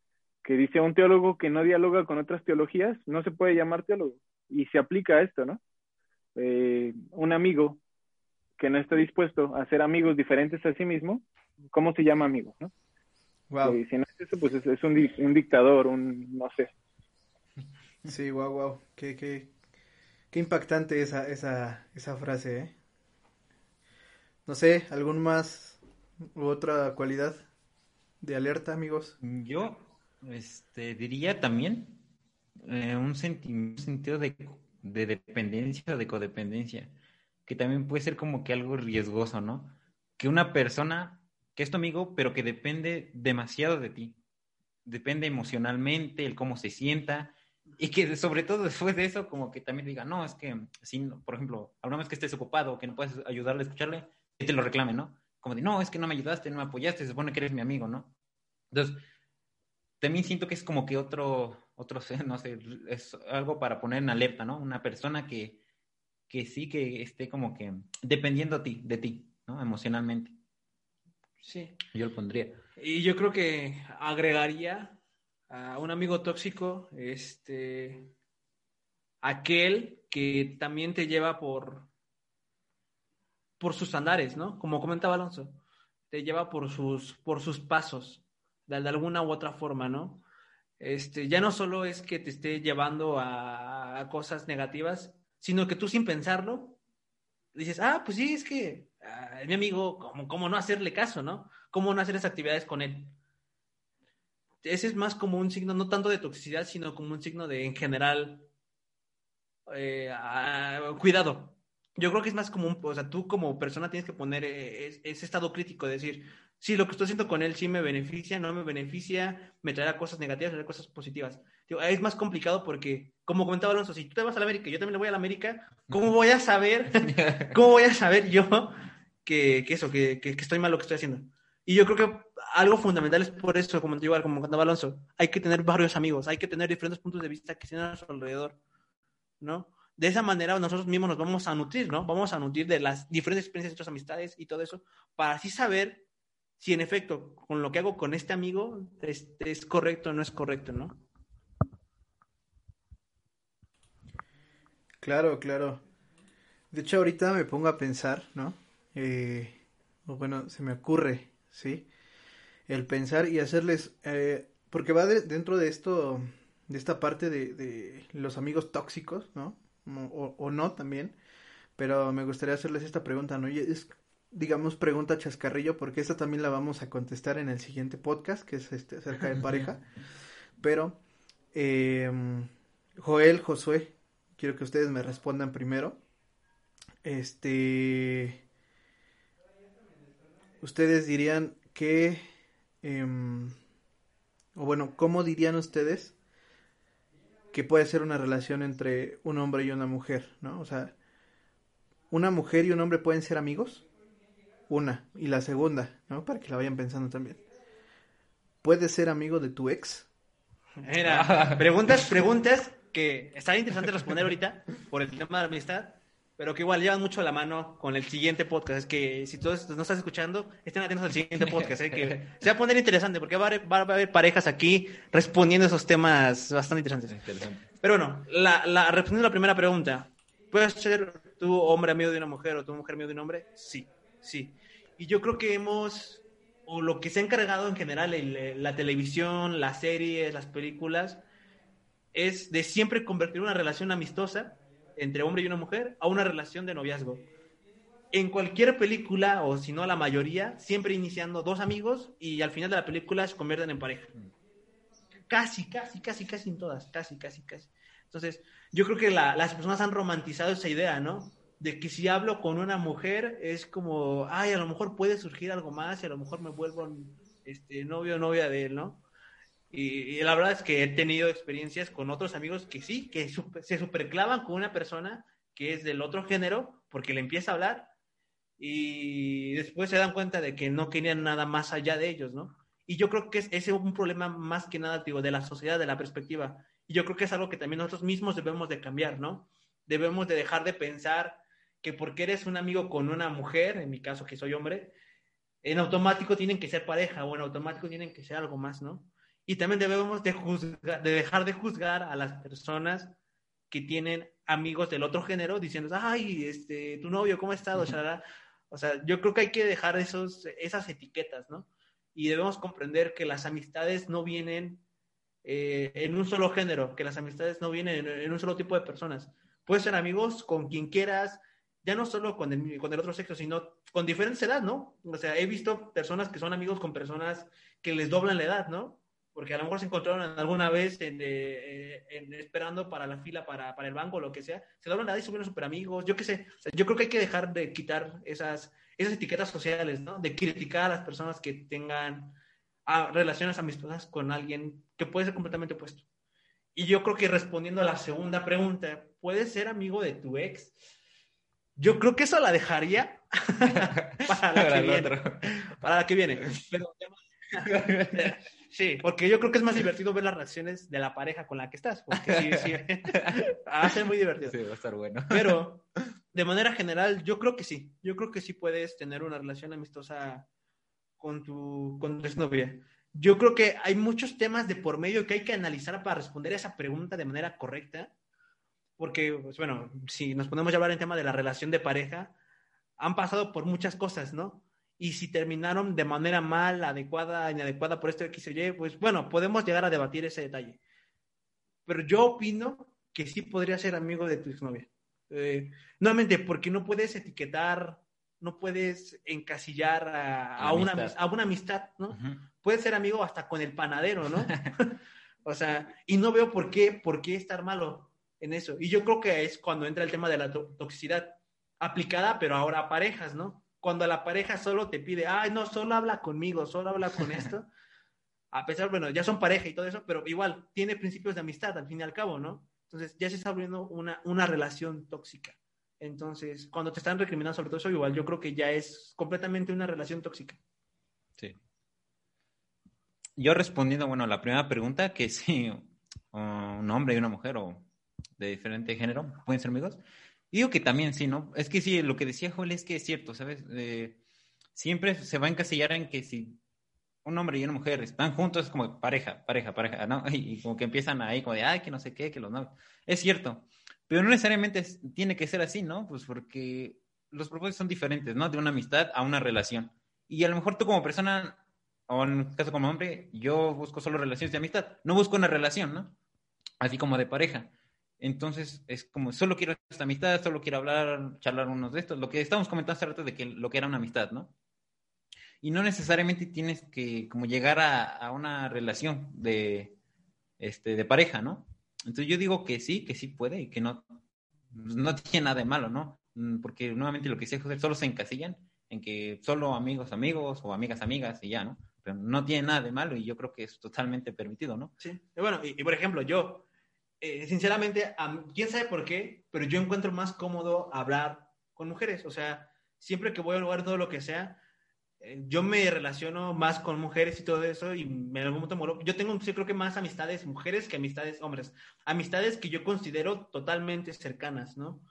que dice, un teólogo que no dialoga con otras teologías no se puede llamar teólogo. Y se aplica a esto, ¿no? Eh, un amigo que no está dispuesto a ser amigos diferentes a sí mismo, ¿cómo se llama amigo, no? Wow. Eh, si no es eso, pues es, un, un dictador, un, no sé, Sí, wow, wow. Qué, qué, qué impactante esa, esa, esa frase, ¿eh? No sé, ¿algún más u otra cualidad de alerta, amigos? Yo este, diría también eh, un, sentido de, de dependencia o de codependencia, que también puede ser como que algo riesgoso, ¿no? Que una persona que es tu amigo, pero que depende demasiado de ti. Depende emocionalmente, el cómo se sienta, y que sobre todo después de eso, como que también diga, no, es que, si, por ejemplo, vez que estés ocupado, que no puedes ayudarle a escucharle, te lo reclame, ¿no? Como de, no, es que no me ayudaste, no me apoyaste, se supone que eres mi amigo, ¿no? Entonces, también siento que es como que otro, otro, no sé, es algo para poner en alerta, ¿no? Una persona que, que sí que esté como que dependiendo de ti, de ti, ¿no? Emocionalmente. Sí. Yo lo pondría. Y yo creo que agregaría a un amigo tóxico, este, aquel que también te lleva por, por sus andares, ¿no? Como comentaba Alonso, te lleva por sus, por sus pasos. de, alguna u otra forma, ¿no? Este, ya no solo es que te esté llevando a, cosas negativas, sino que tú sin pensarlo dices, ah, pues sí, es que ah, mi amigo, ¿cómo, ¿cómo no hacerle caso, no? ¿Cómo no hacer esas actividades con él? Ese es más como un signo, no tanto de toxicidad, sino como un signo de, en general, eh, cuidado. Yo creo que es más como un, o sea, tú como persona tienes que poner eh, ese estado crítico, de decir, sí, lo que estoy haciendo con él sí me beneficia, no me beneficia, me traerá cosas negativas, me traerá cosas positivas. es más complicado porque, como comentaba Alonso, si tú te vas a la América y yo también le voy a la América, ¿cómo voy a saber, cómo voy a saber yo que, que eso, que, que, estoy mal lo que estoy haciendo? Y yo creo que algo fundamental es por eso, como digo, como contaba Alonso, hay que tener varios amigos, hay que tener diferentes puntos de vista que estén a su alrededor, ¿no? De esa manera nosotros mismos nos vamos a nutrir, ¿no? Vamos a nutrir de las diferentes experiencias de nuestras amistades y todo eso, para así saber si en efecto con lo que hago con este amigo es, es correcto o no es correcto, ¿no? Claro, claro. De hecho, ahorita me pongo a pensar, ¿no? Eh, bueno, se me ocurre, ¿sí? El pensar y hacerles, eh, porque va dentro de esto, de esta parte de, de los amigos tóxicos, ¿no? O, no también, pero me gustaría hacerles esta pregunta, ¿no? Y es, digamos, pregunta chascarrillo, porque esta también la vamos a contestar en el siguiente podcast, que es este acerca de pareja, pero em, Joel, Josué, quiero que ustedes me respondan primero. Este, ustedes dirían que, em, o bueno, ¿cómo dirían ustedes que puede ser una relación entre un hombre y una mujer, ¿no? O sea, una mujer y un hombre pueden ser amigos. Una. Y la segunda, ¿no? Para que la vayan pensando también. ¿Puedes ser amigo de tu ex? Mira, preguntas, preguntas que está interesante responder ahorita por el tema de la amistad, pero que igual llevan mucho la mano con el siguiente podcast. Es que si todos no estás escuchando, estén atentos al siguiente podcast, ¿eh? que se va a poner interesante porque va a, haber, parejas aquí respondiendo esos temas bastante interesantes. Pero bueno, la, la, respondiendo a la primera pregunta, ¿puedes ser tu hombre amigo de una mujer o tu mujer amigo de un hombre? Sí, sí. Y yo creo que hemos, o lo que se ha encargado en general, la televisión, las series, las películas, es de siempre convertir una relación amistosa entre hombre y una mujer a una relación de noviazgo. En cualquier película, o si no la mayoría, siempre iniciando dos amigos y al final de la película se convierten en pareja. Casi, casi, casi, casi en todas, casi, casi, casi. Entonces, yo creo que las personas han romantizado esa idea, ¿no? De que si hablo con una mujer es como, ay, a lo mejor puede surgir algo más y a lo mejor me vuelvo este, novio o novia de él, ¿no? Y, la verdad es que he tenido experiencias con otros amigos que sí, que se superclavan con una persona que es del otro género porque le empieza a hablar y después se dan cuenta de que no querían nada más allá de ellos, ¿no? Y yo creo que es, ese es un problema más que nada, digo, de la sociedad, de la perspectiva. Y yo creo que es algo que también nosotros mismos debemos de cambiar, ¿no? Debemos de dejar de pensar que porque eres un amigo con una mujer, en mi caso que soy hombre, en automático tienen que ser pareja o en automático tienen que ser algo más, ¿no? Y también debemos de, juzgar, de dejar de juzgar a las personas que tienen amigos del otro género diciendo, ay, este, tu novio, ¿cómo ha estado? O sea, yo creo que hay que dejar esos, esas etiquetas, ¿no? Y debemos comprender que las amistades no vienen eh, en un solo género, que las amistades no vienen en, un solo tipo de personas. Puedes ser amigos con quien quieras, ya no solo con el, con el otro sexo, sino con diferentes edades, ¿no? O sea, he visto personas que son amigos con personas que les doblan la edad, ¿no? Porque a lo mejor se encontraron alguna vez en, eh, esperando para la fila para, para el banco o lo que sea, se doblan y son super amigos, yo qué sé, yo creo que hay que dejar de quitar esas, esas etiquetas sociales, ¿no? De criticar a las personas que tengan ah, relaciones amistosas con alguien que puede ser completamente opuesto. Y yo creo que respondiendo a la segunda pregunta, ¿puedes ser amigo de tu ex? Yo creo que eso la dejaría para la que viene. Para la que viene. Pero, Sí, porque yo creo que es más divertido ver las reacciones de la pareja con la que estás. Porque sí, sí, va a ser muy divertido. Sí, va a estar bueno. Pero, de manera general, yo creo que sí. Yo creo que sí puedes tener una relación amistosa con tu, con tu exnovia. Yo creo que hay muchos temas de por medio que hay que analizar para responder a esa pregunta de manera correcta. Porque, pues bueno, si nos ponemos a hablar en tema de la relación de pareja, han pasado por muchas cosas, ¿no? Y si terminaron de manera mal, adecuada, inadecuada por esto X o Y, pues bueno, podemos llegar a debatir ese detalle. Pero yo opino que sí podría ser amigo de tu exnovia. Eh, nuevamente, porque no puedes etiquetar, no puedes encasillar a, una, a una amistad, ¿no? Puedes ser amigo hasta con el panadero, ¿no? o sea, y no veo por qué, por qué estar malo en eso. Y yo creo que es cuando entra el tema de la toxicidad aplicada, pero ahora a parejas, ¿no? Cuando la pareja solo te pide, ay, no, solo habla conmigo, solo habla con esto. a pesar, bueno, ya son pareja y todo eso, pero igual tiene principios de amistad al fin y al cabo, ¿no? Entonces ya se está abriendo una, una relación tóxica. Entonces, cuando te están recriminando sobre todo eso, igual yo creo que ya es completamente una relación tóxica. Sí. Yo respondiendo, bueno, a la primera pregunta, que si un hombre y una mujer o de diferente género pueden ser amigos, digo que también sí, ¿no? Es que sí, lo que decía Joel es que es cierto, ¿sabes? Eh, siempre se va a encasillar en que si un hombre y una mujer están juntos, es como pareja, pareja, pareja, ¿no? Y, como que empiezan ahí como de, ay, que no sé qué, que los novios. Es cierto, pero no necesariamente tiene que ser así, ¿no? Pues porque los propósitos son diferentes, ¿no? De una amistad a una relación. Y a lo mejor tú como persona, o en caso como hombre, yo busco solo relaciones de amistad, no busco una relación, ¿no? Así como de pareja. Entonces es como, solo quiero esta amistad, solo quiero hablar, charlar unos de estos, lo que estábamos comentando hace rato de que lo que era una amistad, ¿no? y no necesariamente tienes que como llegar a, una relación de, este, de pareja, ¿no? Entonces yo digo que sí, que sí puede y que no, no tiene nada de malo, ¿no? Mm, porque nuevamente lo que decía José, solo se encasillan en que solo amigos, amigos o amigas, amigas y ya, ¿no? Pero no tiene nada de malo y yo creo que es totalmente permitido, ¿no? Sí, y bueno, y, por ejemplo, yo, eh, sinceramente, quién sabe por qué, pero yo encuentro más cómodo hablar con mujeres, o sea, siempre que voy a un lugar, todo lo que sea, eh, yo me relaciono más con mujeres y todo eso y en algún momento yo tengo yo creo que más amistades mujeres que amistades hombres. Amistades que yo considero totalmente cercanas no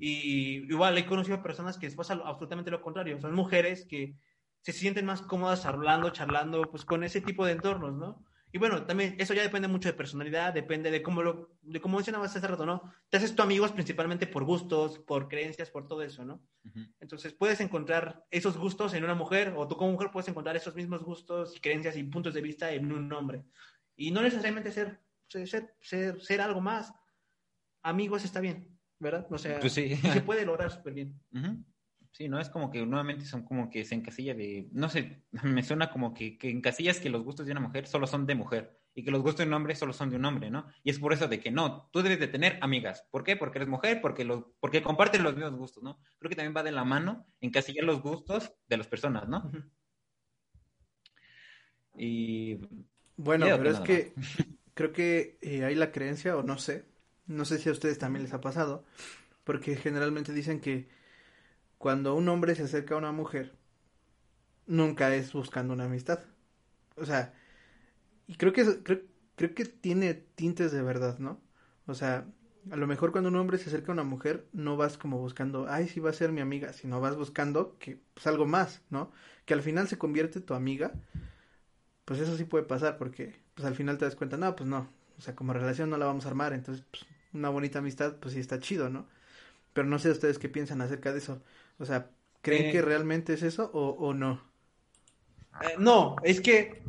y igual he conocido personas que después absolutamente lo contrario son mujeres que se sienten más cómodas hablando charlando pues con ese tipo de entornos no y bueno, también eso ya depende mucho de personalidad, depende de cómo lo, de cómo mencionabas hace rato, ¿no? Te haces tu amigos principalmente por gustos, por creencias, por todo eso, ¿no? Entonces puedes encontrar esos gustos en una mujer, o tú como mujer puedes encontrar esos mismos gustos, creencias y puntos de vista en un hombre. Y no necesariamente ser, ser, ser, ser algo más. Amigos está bien, ¿verdad? O sea, pues sí. se puede lograr súper bien. Sí, no es como que nuevamente son como que se encasilla de, no sé, me suena como que, que encasillas que los gustos de una mujer solo son de mujer y que los gustos de un hombre solo son de un hombre, ¿no? Y es por eso de que no, tú debes de tener amigas. ¿Por qué? Porque eres mujer, porque, lo, porque comparten los mismos gustos, ¿no? Creo que también va de la mano encasillar los gustos de las personas, ¿no? Y... Bueno, pero es que creo que eh, hay la creencia, o no sé, no sé si a ustedes también les ha pasado, porque generalmente dicen que cuando un hombre se acerca a una mujer, nunca es buscando una amistad. O sea, y creo que creo, creo que tiene tintes de verdad, ¿no? O sea, a lo mejor cuando un hombre se acerca a una mujer, no vas como buscando, ay, sí va a ser mi amiga, sino vas buscando que, pues algo más, ¿no? Que al final se convierte tu amiga, pues eso sí puede pasar, porque pues al final te das cuenta, no, pues no, o sea, como relación no la vamos a armar, entonces, pues, una bonita amistad, pues sí está chido, ¿no? Pero no sé ustedes qué piensan acerca de eso. O sea, ¿creen que eh, realmente es eso o, no? Eh, no, es que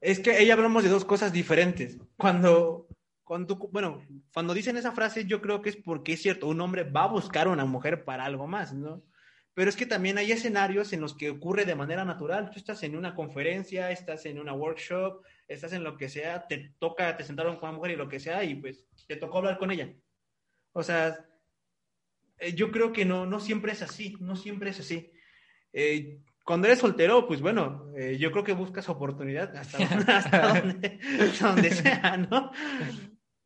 es que ahí hablamos de dos cosas diferentes. Cuando, cuando, bueno, cuando dicen esa frase, yo creo que es porque es cierto, un hombre va a buscar a una mujer para algo más, ¿no? Pero es que también hay escenarios en los que ocurre de manera natural. Tú estás en una conferencia, estás en una workshop, estás en lo que sea, te toca, te sentaron con una mujer y lo que sea, y pues te tocó hablar con ella. O sea, eh, yo creo que no, no siempre es así, no siempre es así. Eh, cuando eres soltero, pues bueno, eh, yo creo que buscas oportunidad hasta, donde, sea, ¿no?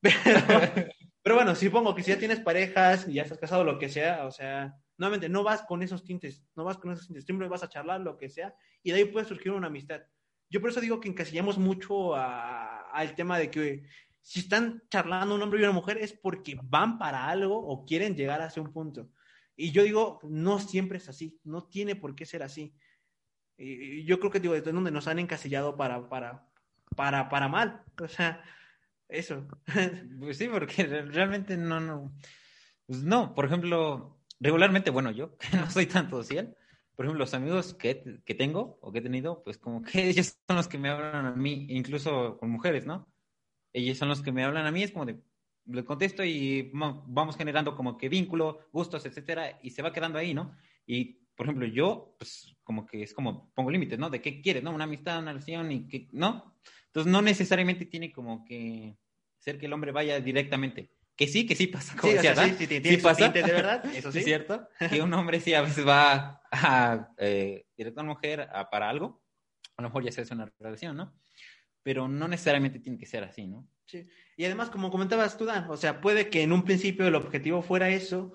Pero, bueno, supongo que si ya tienes parejas y ya estás casado, lo que sea, o sea, nuevamente, no vas con esos tintes, no vas con esos tintes, siempre vas a charlar, lo que sea, y de ahí puede surgir una amistad. Yo por eso digo que encasillamos mucho al tema de que si están charlando un hombre y una mujer es porque van para algo o quieren llegar hacia un punto. Y yo digo, no siempre es así, no tiene por qué ser así. Y yo creo que digo, es donde nos han encasillado para, para, para, para mal. O sea, eso. Pues sí, porque realmente no, no. Pues no, por ejemplo, regularmente, bueno, yo no soy tanto social, por ejemplo, los amigos que, que tengo o que he tenido, pues como que ellos son los que me hablan a mí, incluso con mujeres, ¿no? Ellos son los que me hablan a mí, es como de, le contesto y vamos generando como que vínculo, gustos, etcétera, y se va quedando ahí, ¿no? Y, por ejemplo, yo, pues como que es como, pongo límites, ¿no? De qué quieres, ¿no? Una amistad, una relación y que, ¿no? Entonces no necesariamente tiene como que ser que el hombre vaya directamente. Que sí, que sí pasa. Como sí, sí, sí, sí, pasa. de verdad, eso sí. ¿Es cierto? Que un hombre sí a veces va a, eh, directo a una mujer para algo. A lo mejor ya se hace una relación, ¿no? Pero no necesariamente tiene que ser así, ¿no? Sí. Y además, como comentabas tú, Dan, o sea, puede que en un principio el objetivo fuera eso,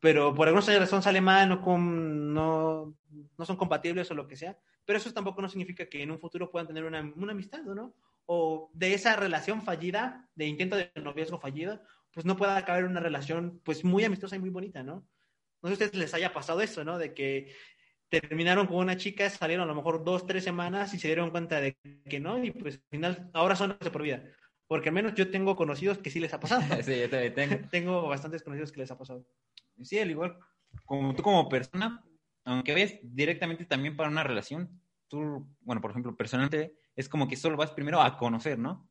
pero por alguna razón sale mal, no, con, no, no son compatibles o lo que sea. Pero eso tampoco no significa que en un futuro puedan tener una, una amistad, ¿no? O de esa relación fallida, de intento de noviazgo fallido, pues no pueda acabar una relación pues muy amistosa y muy bonita, ¿no? No sé si a ustedes les haya pasado eso, ¿no? De que terminaron con una chica, salieron a lo mejor dos, tres semanas y se dieron cuenta de que no, y pues al final ahora son de por vida. Porque al menos yo tengo conocidos que sí les ha pasado. sí, yo también tengo. tengo bastantes conocidos que les ha pasado. Sí, al igual, como tú como persona, aunque vayas directamente también para una relación, tú, bueno, por ejemplo, personalmente, es como que solo vas primero a conocer, ¿no?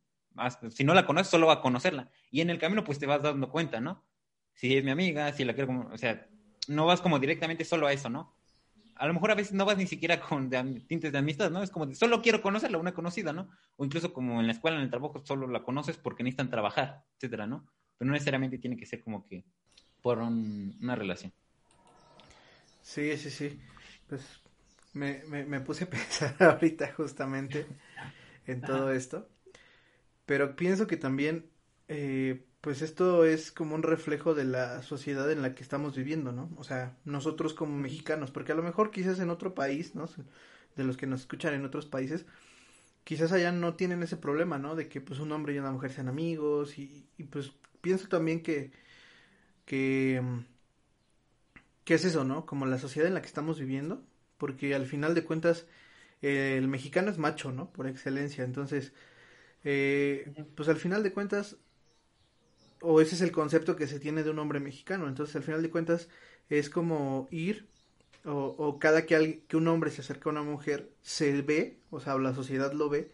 Si no la conoces, solo a conocerla. Y en el camino, pues te vas dando cuenta, ¿no? Si es mi amiga, si la quiero como, o sea, no vas como directamente solo a eso, ¿no? A lo mejor a veces no vas ni siquiera con tintes de amistad, ¿no? Es como, solo quiero conocerla, una conocida, ¿no? O incluso como en la escuela, en el trabajo, solo la conoces porque necesitan trabajar, etcétera, ¿no? Pero no necesariamente tiene que ser como que por una relación. Sí, sí, sí. Pues me, me, me puse a pensar ahorita justamente en todo esto. Pero pienso que también, eh, pues esto es como un reflejo de la sociedad en la que estamos viviendo, ¿no? O sea, nosotros como mexicanos, porque a lo mejor quizás en otro país, ¿no? De los que nos escuchan en otros países, quizás allá no tienen ese problema, ¿no? De que pues un hombre y una mujer sean amigos y, y pues pienso también que, que, ¿qué es eso, no? Como la sociedad en la que estamos viviendo, porque al final de cuentas el mexicano es macho, ¿no? Por excelencia, entonces eh, pues al final de cuentas, o ese es el concepto que se tiene de un hombre mexicano, entonces al final de cuentas es como ir, o, cada que, que un hombre se acerca a una mujer, se ve, o sea, la sociedad lo ve,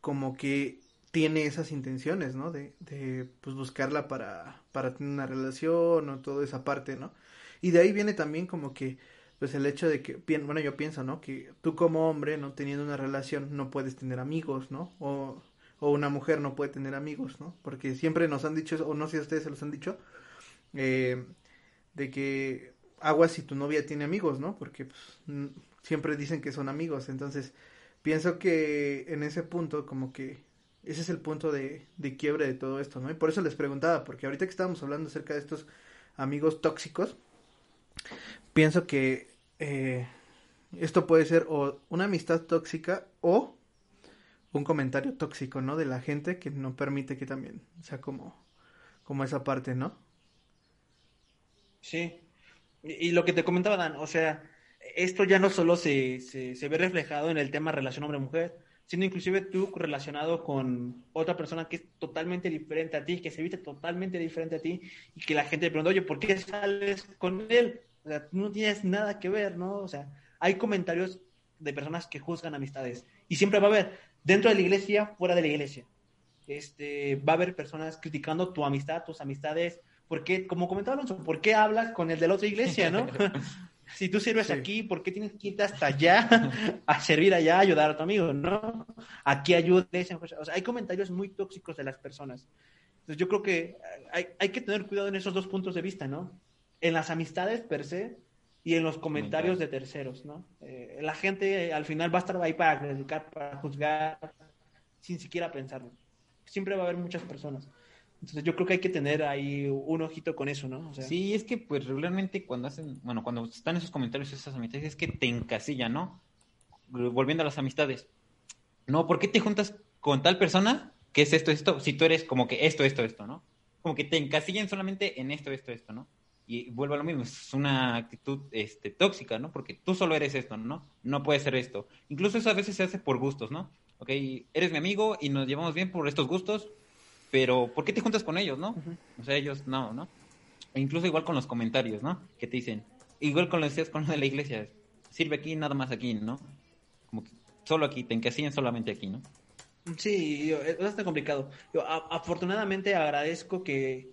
como que tiene esas intenciones, ¿no? De, de pues buscarla para, para tener una relación o toda esa parte, ¿no? Y de ahí viene también como que, pues el hecho de que, bueno, yo pienso, ¿no? Que tú como hombre, ¿no? Teniendo una relación, no puedes tener amigos, ¿no? O o una mujer no puede tener amigos, ¿no? Porque siempre nos han dicho, o no sé si ustedes se los han dicho, eh, de que aguas si tu novia tiene amigos, ¿no? Porque pues, siempre dicen que son amigos, entonces pienso que en ese punto como que ese es el punto de, de quiebre de todo esto, ¿no? Y por eso les preguntaba, porque ahorita que estábamos hablando acerca de estos amigos tóxicos, pienso que eh, esto puede ser o una amistad tóxica o un comentario tóxico, ¿no? De la gente que no permite que también sea como, como esa parte, ¿no? Sí. Y, lo que te comentaba, Dan, o sea, esto ya no solo se, se, ve reflejado en el tema relación hombre-mujer, sino inclusive tú relacionado con otra persona que es totalmente diferente a ti, que se viste totalmente diferente a ti, y que la gente te pregunta, oye, ¿por qué sales con él? O sea, no tienes nada que ver, ¿no? O sea, hay comentarios de personas que juzgan amistades, y siempre va a haber, dentro de la iglesia, fuera de la iglesia. Este, va a haber personas criticando tu amistad, tus amistades, porque, como comentaba Alonso, ¿por qué hablas con el de la otra iglesia, no? si tú sirves aquí, ¿por qué tienes que irte hasta allá a servir allá, a ayudar a tu amigo, no? Aquí ayuda, o sea, hay comentarios muy tóxicos de las personas. Entonces yo creo que hay, hay que tener cuidado en esos dos puntos de vista, ¿no? En las amistades per se y en los comentarios de terceros, ¿no? Eh, la gente al final va a estar ahí para criticar, para juzgar, sin siquiera pensarlo. Siempre va a haber muchas personas. Entonces yo creo que hay que tener ahí un ojito con eso, ¿no? sí, es que pues regularmente cuando hacen, bueno, cuando están esos comentarios, esas amistades, es que te encasilla, ¿no? Volviendo a las amistades. No, ¿por qué te juntas con tal persona que es esto, esto, si tú eres como que esto, esto, esto, ¿no? Como que te encasillan solamente en esto, esto, esto, ¿no? Y vuelvo a lo mismo, es una actitud este, tóxica, ¿no? Porque tú solo eres esto, ¿no? No puedes ser esto. Incluso eso a veces se hace por gustos, ¿no? Ok, eres mi amigo y nos llevamos bien por estos gustos, pero ¿por qué te juntas con ellos, no? O sea, ellos no, ¿no? E incluso igual con los comentarios, ¿no? Que te dicen, igual con lo decías con lo de la iglesia, sirve aquí, nada más aquí, ¿no? Como que solo aquí, te encasillan solamente aquí, ¿no? Sí, es bastante complicado. Yo, afortunadamente agradezco que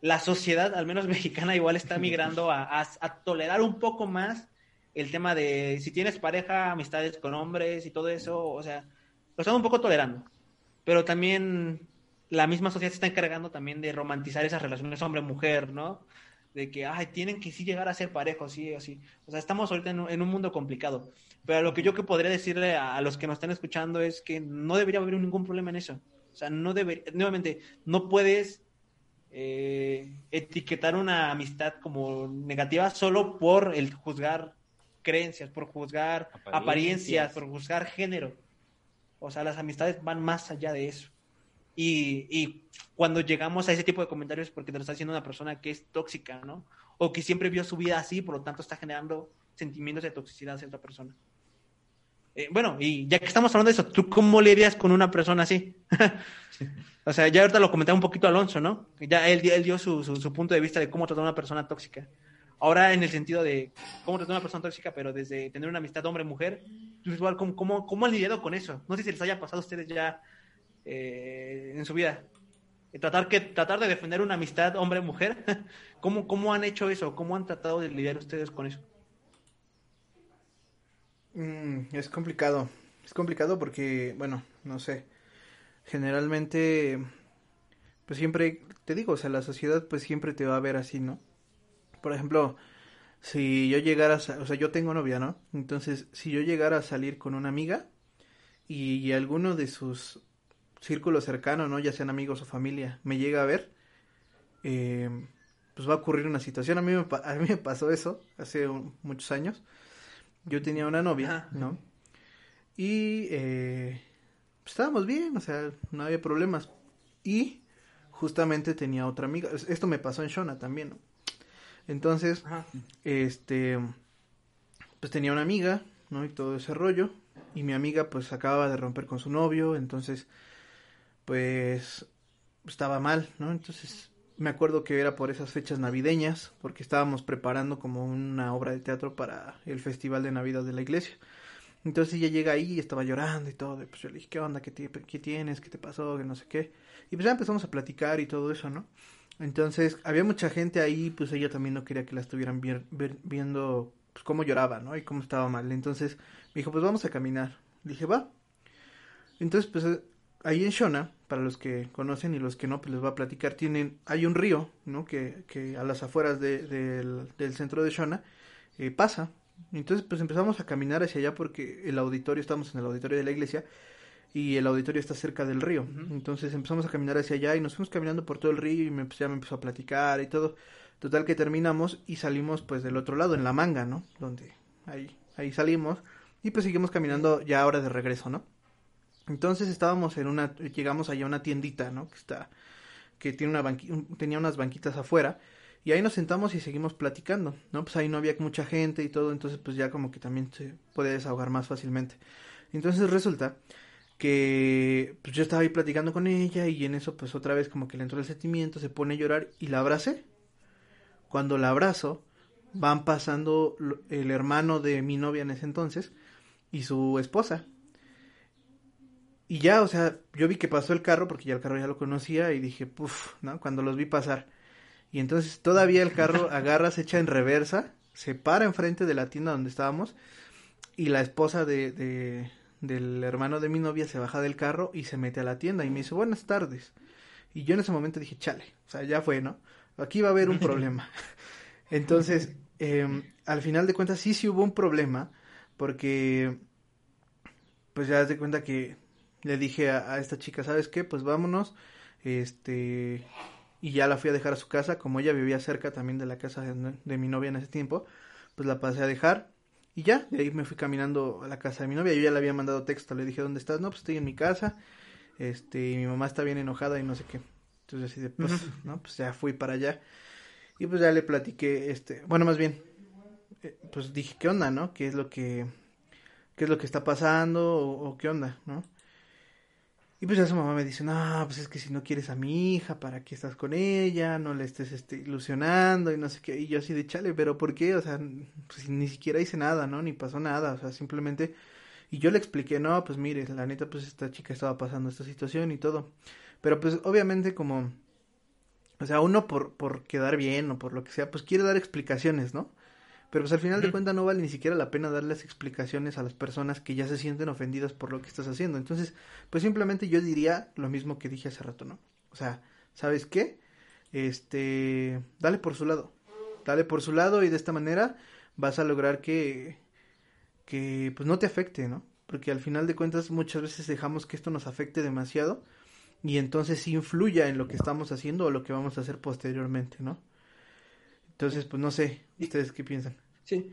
la sociedad, al menos mexicana, igual está migrando a, tolerar un poco más el tema de si tienes pareja, amistades con hombres y todo eso, o sea, lo están un poco tolerando. Pero también la misma sociedad se está encargando también de romantizar esas relaciones hombre-mujer, ¿no? De que, ay, tienen que sí llegar a ser parejos, sí o sí. O sea, estamos ahorita en un, mundo complicado. Pero lo que yo que podría decirle a, los que nos están escuchando es que no debería haber ningún problema en eso. O sea, no debería, nuevamente, no puedes eh, etiquetar una amistad como negativa solo por el juzgar creencias, por juzgar apariencias por juzgar género. O sea, las amistades van más allá de eso. Y, cuando llegamos a ese tipo de comentarios porque te lo está haciendo una persona que es tóxica, ¿no? O que siempre vio su vida así, por lo tanto está generando sentimientos de toxicidad hacia otra persona. Eh, bueno, y ya que estamos hablando de eso, ¿tú cómo lidias con una persona así? o sea, ya ahorita lo comentaba un poquito Alonso, ¿no? Ya él, dio su, su, punto de vista de cómo tratar a una persona tóxica. Ahora en el sentido de cómo tratar a una persona tóxica, pero desde tener una amistad hombre-mujer, igual, ¿cómo, cómo, ¿cómo han lidiado con eso? No sé si les haya pasado a ustedes ya eh, en su vida. Tratar, que, tratar de defender una amistad hombre-mujer. ¿Cómo, ¿Cómo han hecho eso? ¿Cómo han tratado de lidiar ustedes con eso? Mm, es complicado. Es complicado porque, bueno, no sé. Generalmente, pues siempre, te digo, o sea, la sociedad pues siempre te va a ver así, ¿no? Por ejemplo, si yo llegara, a, o sea, yo tengo novia, ¿no? Entonces, si yo llegara a salir con una amiga y alguno de sus círculo cercano, ¿no? Ya sean amigos o familia, me llega a ver, eh, pues va a ocurrir una situación. A mí, me, a mí me pasó eso hace muchos años. Yo tenía una novia, ¿no? Y eh, pues estábamos bien, o sea, no había problemas. Y justamente tenía otra amiga. Esto me pasó en Shona también, ¿no? Entonces, este, pues tenía una amiga, ¿no? Y todo ese rollo. Y mi amiga pues acababa de romper con su novio, entonces pues estaba mal, ¿no? Entonces me acuerdo que era por esas fechas navideñas, porque estábamos preparando como una obra de teatro para el festival de Navidad de la iglesia. Entonces ella llega ahí y estaba llorando y todo, y pues yo le dije, ¿qué onda? ¿Qué, ¿Qué tienes? ¿Qué te pasó? Que no sé qué. Y pues ya empezamos a platicar y todo eso, ¿no? Entonces había mucha gente ahí, pues ella también no quería que la estuvieran viendo pues cómo lloraba, ¿no? Y cómo estaba mal. Entonces me dijo, pues vamos a caminar. dije, va. Entonces pues ahí en Shona, para los que conocen y los que no, pues les voy a platicar, tienen, hay un río, ¿no? Que, que a las afueras del, centro de Shona eh, pasa. Entonces, pues empezamos a caminar hacia allá porque el auditorio, estamos en el auditorio de la iglesia y el auditorio está cerca del río. Entonces empezamos a caminar hacia allá y nos fuimos caminando por todo el río y me, pues, ya me empezó a platicar y todo. Total que terminamos y salimos pues del otro lado, en la manga, ¿no? Donde ahí, ahí salimos y pues seguimos caminando ya ahora de regreso, ¿no? Entonces estábamos en una, llegamos allá a una tiendita, ¿no? Que está, que tiene una tenía unas banquitas afuera y ahí nos sentamos y seguimos platicando, ¿no? Pues ahí no había mucha gente y todo, entonces pues ya como que también se puede desahogar más fácilmente. Entonces resulta que pues yo estaba ahí platicando con ella y en eso pues otra vez como que le entró el sentimiento, se pone a llorar y la abracé. Cuando la abrazo, van pasando el hermano de mi novia en ese entonces y su esposa y ya, o sea, yo vi que pasó el carro, porque ya el carro ya lo conocía, y dije, puff, ¿no? Cuando los vi pasar. Y entonces todavía el carro agarra, se echa en reversa, se para enfrente de la tienda donde estábamos, y la esposa de, de, del hermano de mi novia se baja del carro y se mete a la tienda y me dice, buenas tardes. Y yo en ese momento dije, chale, o sea, ya fue, ¿no? Aquí va a haber un problema. Entonces, eh, al final de cuentas, sí, sí hubo un problema, porque, pues ya de cuenta que le dije a, esta chica, ¿sabes qué? Pues vámonos. Este, y ya la fui a dejar a su casa, como ella vivía cerca también de la casa de, mi novia en ese tiempo, pues la pasé a dejar. Y ya, de ahí me fui caminando a la casa de mi novia. Yo ya le había mandado texto, le dije, ¿dónde estás? No, pues estoy en mi casa. Este, y mi mamá está bien enojada y no sé qué. Entonces así de, pues, ¿no? Pues ya fui para allá. Y pues ya le platiqué, este, bueno, más bien, eh, pues dije, ¿qué onda, no? ¿Qué es lo que, qué es lo que está pasando o qué onda, no? Y pues ya su mamá me dice, no, pues es que si no quieres a mi hija, ¿para qué estás con ella? No le estés este, ilusionando y no sé qué. Y yo así de chale, pero ¿por qué? O sea, pues ni siquiera hice nada, ¿no? Ni pasó nada, o sea, simplemente... Y yo le expliqué, no, pues mire, la neta, pues esta chica estaba pasando esta situación y todo. Pero pues obviamente como... O sea, uno por, por quedar bien o por lo que sea, pues quiere dar explicaciones, ¿no? Pero pues al final de cuentas no vale ni siquiera la pena darles explicaciones a las personas que ya se sienten ofendidas por lo que estás haciendo. Entonces, pues simplemente yo diría lo mismo que dije hace rato, ¿no? O sea, ¿sabes qué? Este, dale por su lado. Dale por su lado y de esta manera vas a lograr que que pues no te afecte, ¿no? Porque al final de cuentas muchas veces dejamos que esto nos afecte demasiado y entonces influya en lo que estamos haciendo o lo que vamos a hacer posteriormente, ¿no? Entonces, pues no sé, ¿ustedes qué piensan? Sí.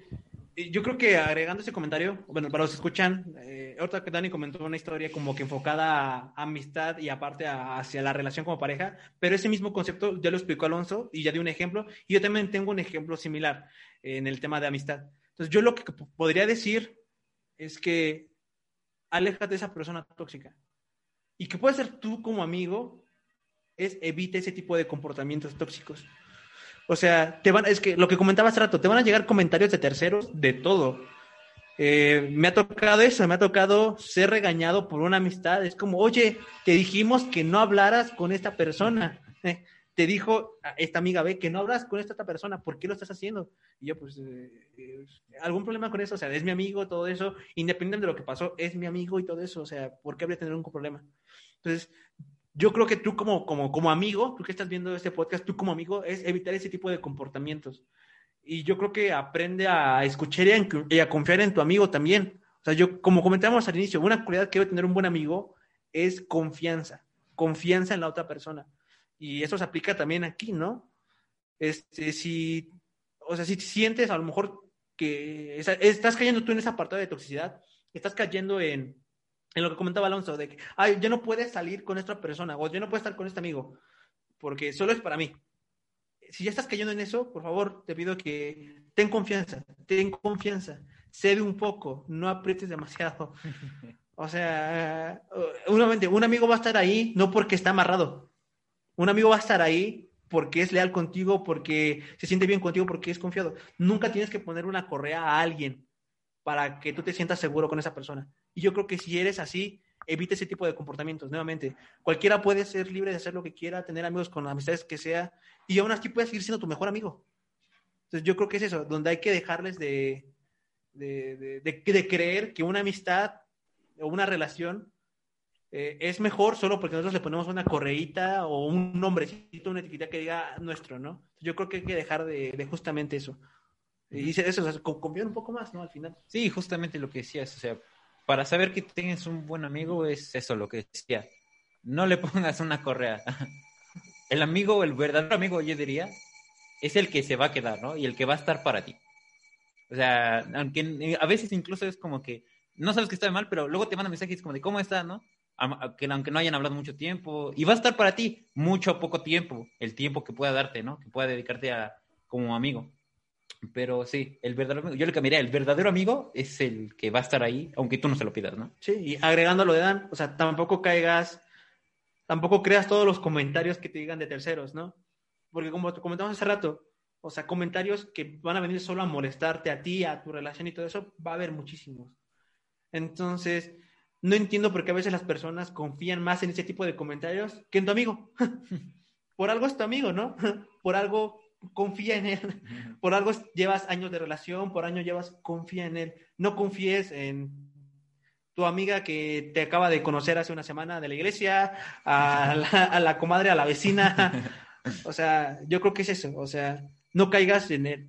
Yo creo que agregando ese comentario, bueno, para los que escuchan, eh, ahorita que Dani comentó una historia como que enfocada a amistad y aparte hacia la relación como pareja, pero ese mismo concepto ya lo explicó Alonso y ya dio un ejemplo, y yo también tengo un ejemplo similar en el tema de amistad. Entonces, yo lo que podría decir es que aléjate de esa persona tóxica. Y que puede ser tú como amigo, es evite ese tipo de comportamientos tóxicos. O sea, te van, es que lo que comentaba hace rato, te van a llegar comentarios de terceros de todo. Eh, me ha tocado eso, me ha tocado ser regañado por una amistad. Es como, oye, te dijimos que no hablaras con esta persona. Eh, te dijo esta amiga B que no hablas con esta otra persona, ¿por qué lo estás haciendo? Y yo, pues, eh, algún problema con eso, o sea, es mi amigo, todo eso, independientemente de lo que pasó, es mi amigo y todo eso, o sea, ¿por qué habría tener un problema? Entonces, yo creo que tú como, como, como amigo, tú que estás viendo este podcast, tú como amigo, es evitar ese tipo de comportamientos. Y yo creo que aprende a escuchar y a, confiar en tu amigo también. O sea, yo, como comentábamos al inicio, una cualidad que debe tener un buen amigo es confianza, confianza en la otra persona. Y eso se aplica también aquí, ¿no? Este, si, o sea, si sientes a lo mejor que estás cayendo tú en esa apartado de toxicidad, estás cayendo en, en lo que comentaba Alonso, de que, ay, ya no puedes salir con esta persona, o ya no puedes estar con este amigo, porque solo es para mí. Si ya estás cayendo en eso, por favor, te pido que ten confianza, ten confianza, cede un poco, no aprietes demasiado. O sea, nuevamente, un amigo va a estar ahí no porque está amarrado. Un amigo va a estar ahí porque es leal contigo, porque se siente bien contigo, porque es confiado. Nunca tienes que poner una correa a alguien para que tú te sientas seguro con esa persona. Y yo creo que si eres así, evite ese tipo de comportamientos. Nuevamente, cualquiera puede ser libre de hacer lo que quiera, tener amigos con amistades que sea, y aún así puedes seguir siendo tu mejor amigo. Entonces yo creo que es eso, donde hay que dejarles de, de, de, creer que una amistad o una relación eh, es mejor solo porque nosotros le ponemos una correíta o un nombrecito, una etiqueta que diga nuestro, ¿no? Yo creo que hay que dejar de, justamente eso. Y dice eso, o sea, confiar un poco más, ¿no? Al final. Sí, justamente lo que decías, o sea, para saber que tienes un buen amigo es eso lo que decía. No le pongas una correa. El amigo, el verdadero amigo, yo diría, es el que se va a quedar, ¿no? Y el que va a estar para ti. O sea, aunque a veces incluso es como que no sabes que está mal, pero luego te manda mensajes como de cómo está, ¿no? Que aunque no hayan hablado mucho tiempo, y va a estar para ti mucho o poco tiempo, el tiempo que pueda darte, ¿no? Que pueda dedicarte a como amigo. Pero sí, el verdadero amigo, yo le cambiaría, el verdadero amigo es el que va a estar ahí, aunque tú no se lo pidas, ¿no? Sí, y agregando lo de Dan, o sea, tampoco caigas, tampoco creas todos los comentarios que te digan de terceros, ¿no? Porque como comentamos hace rato, o sea, comentarios que van a venir solo a molestarte a ti, a tu relación y todo eso, va a haber muchísimos. Entonces, no entiendo por qué a veces las personas confían más en ese tipo de comentarios que en tu amigo. por algo es tu amigo, ¿no? por algo confía en él. Por algo llevas años de relación, por años llevas, confía en él. No confíes en tu amiga que te acaba de conocer hace una semana de la iglesia, a la, comadre, a la vecina. O sea, yo creo que es eso. O sea, no caigas en,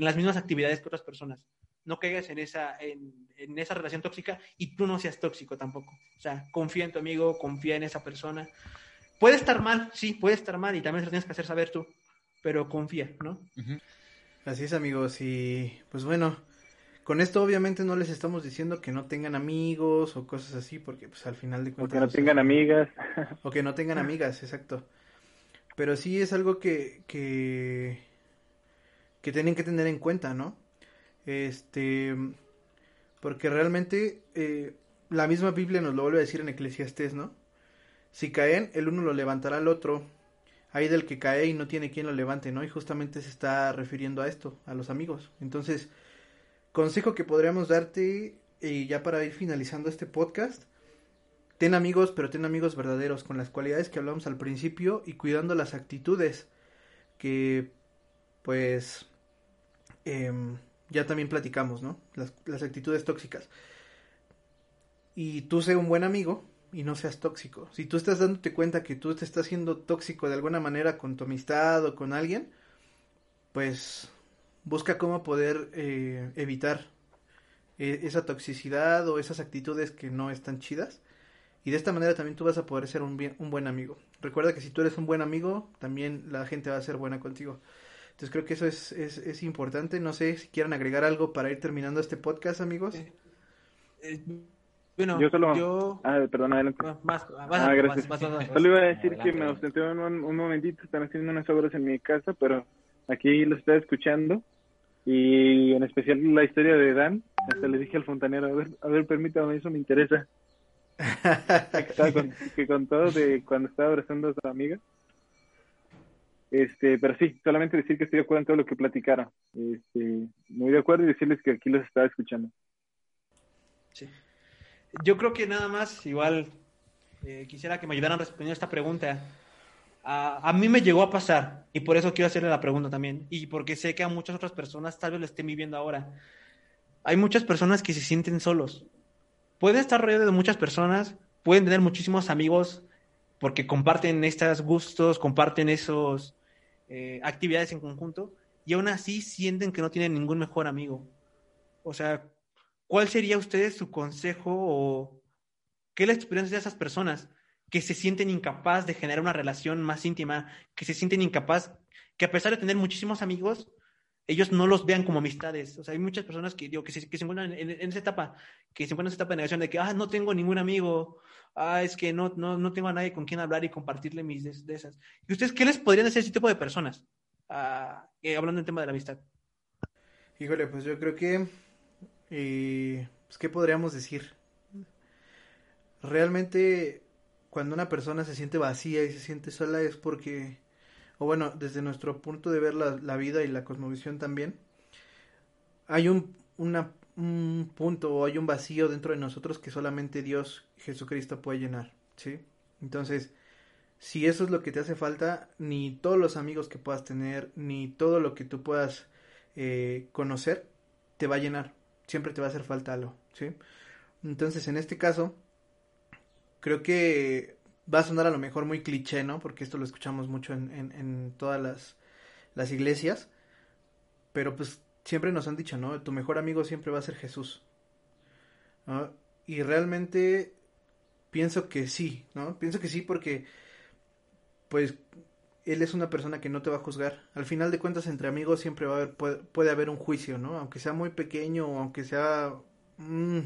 las mismas actividades que otras personas. No caigas en esa, en, en, esa relación tóxica y tú no seas tóxico tampoco. O sea, confía en tu amigo, confía en esa persona. Puede estar mal, sí, puede estar mal y también se lo tienes que hacer saber tú pero confía, ¿no? Así es, amigos, y pues bueno, con esto obviamente no les estamos diciendo que no tengan amigos o cosas así, porque pues al final de cuentas... O que no tengan amigas. O que no tengan amigas, exacto. Pero sí es algo que, que, que tienen que tener en cuenta, ¿no? Este, porque realmente eh, la misma Biblia nos lo vuelve a decir en Eclesiastés, ¿no? Si caen, el uno lo levantará al otro. Hay del que cae y no tiene quien lo levante, ¿no? Y justamente se está refiriendo a esto, a los amigos. Entonces, consejo que podríamos darte, y ya para ir finalizando este podcast, ten amigos, pero ten amigos verdaderos, con las cualidades que hablamos al principio y cuidando las actitudes que, pues, em, ya también platicamos, ¿no? Las, las actitudes tóxicas. Y tú sé un buen amigo, y no seas tóxico. Si tú estás dándote cuenta que tú te estás siendo tóxico de alguna manera con tu amistad o con alguien, pues busca cómo poder eh, evitar eh, esa toxicidad o esas actitudes que no están chidas. Y de esta manera también tú vas a poder ser un, bien, un buen amigo. Recuerda que si tú eres un buen amigo, también la gente va a ser buena contigo. Entonces creo que eso es, es, es importante. No sé si quieran agregar algo para ir terminando este podcast, amigos. Eh, bueno, yo solo. Yo... Ah, perdón, adelante. Más, ah, gracias. Solo iba a decir que me ausenté un, un, momentito, están haciendo unas obras en mi casa, pero aquí lo estoy escuchando. Y en especial la historia de Dan. Hasta le dije al fontanero, a ver, a ver, permítame, eso me interesa. que, con, que contó de cuando estaba abrazando a su amiga. Este, pero sí, solamente decir que estoy de acuerdo en todo lo que platicaron. Este, muy de acuerdo y decirles que aquí los estaba escuchando. Sí yo creo que nada más, igual, eh, quisiera que me ayudaran respondiendo esta pregunta. A, a, mí me llegó a pasar, y por eso quiero hacerle la pregunta también, y porque sé que a muchas otras personas tal vez lo estén viviendo ahora. Hay muchas personas que se sienten solos. Pueden estar rodeados de muchas personas, pueden tener muchísimos amigos, porque comparten estos gustos, comparten esos eh, actividades en conjunto, y aún así sienten que no tienen ningún mejor amigo. O sea, ¿cuál sería ustedes su consejo o qué es la experiencia de esas personas que se sienten incapaz de generar una relación más íntima, que se sienten incapaz, que a pesar de tener muchísimos amigos, ellos no los vean como amistades. O sea, hay muchas personas que, digo, que, se, que se encuentran en, esa etapa, que se encuentran en esa etapa de negación de que, ah, no tengo ningún amigo, ah, es que no, no, no tengo a nadie con quien hablar y compartirle mis de, esas. ¿Y ustedes qué les podrían decir a ese tipo de personas? Ah, eh, hablando del tema de la amistad. Híjole, pues yo creo que y pues, ¿qué podríamos decir? Realmente, cuando una persona se siente vacía y se siente sola es porque, o bueno, desde nuestro punto de ver la, vida y la cosmovisión también, hay un punto o hay un vacío dentro de nosotros que solamente Dios, Jesucristo, puede llenar, ¿sí? Entonces, si eso es lo que te hace falta, ni todos los amigos que puedas tener, ni todo lo que tú puedas eh, conocer, te va a llenar siempre te va a hacer falta algo, ¿sí? Entonces, en este caso, creo que va a sonar a lo mejor muy cliché, ¿no? Porque esto lo escuchamos mucho en, en, todas las, las iglesias, pero pues siempre nos han dicho, ¿no? Tu mejor amigo siempre va a ser Jesús. Y realmente pienso que sí, ¿no? Pienso que sí porque, pues, él es una persona que no te va a juzgar. Al final de cuentas, entre amigos siempre va a haber, puede, haber un juicio, ¿no? Aunque sea muy pequeño o aunque sea... Mm,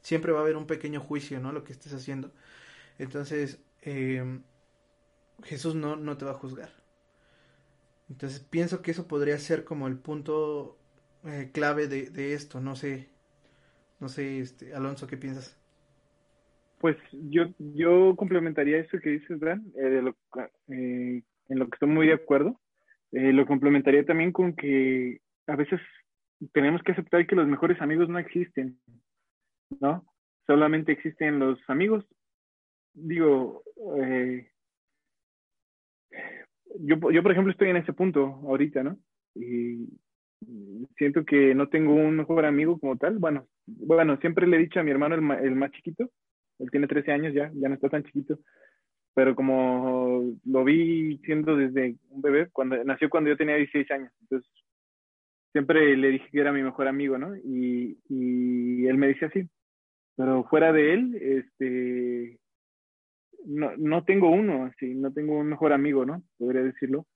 siempre va a haber un pequeño juicio, ¿no? Lo que estés haciendo. Entonces, em, Jesús no, no te va a juzgar. Entonces, pienso que eso podría ser como el punto eh, clave de, de, esto. No sé, no sé, este, Alonso, ¿qué piensas? Pues yo, yo complementaría eso que dices, Dan, eh, de lo, eh, en lo que estoy muy de acuerdo. Eh, lo complementaría también con que a veces tenemos que aceptar que los mejores amigos no existen, ¿no? Solamente existen los amigos. Digo, eh, yo, yo por ejemplo estoy en ese punto ahorita, ¿no? Y siento que no tengo un mejor amigo como tal. Bueno, bueno, siempre le he dicho a mi hermano el, el más chiquito, él tiene 13 años ya, ya no está tan chiquito, pero como lo vi siendo desde un bebé, cuando nació cuando yo tenía 16 años, entonces siempre le dije que era mi mejor amigo, ¿no? Y, y él me dice así, pero fuera de él, este, no, no tengo uno, así, no tengo un mejor amigo, ¿no? Podría decirlo.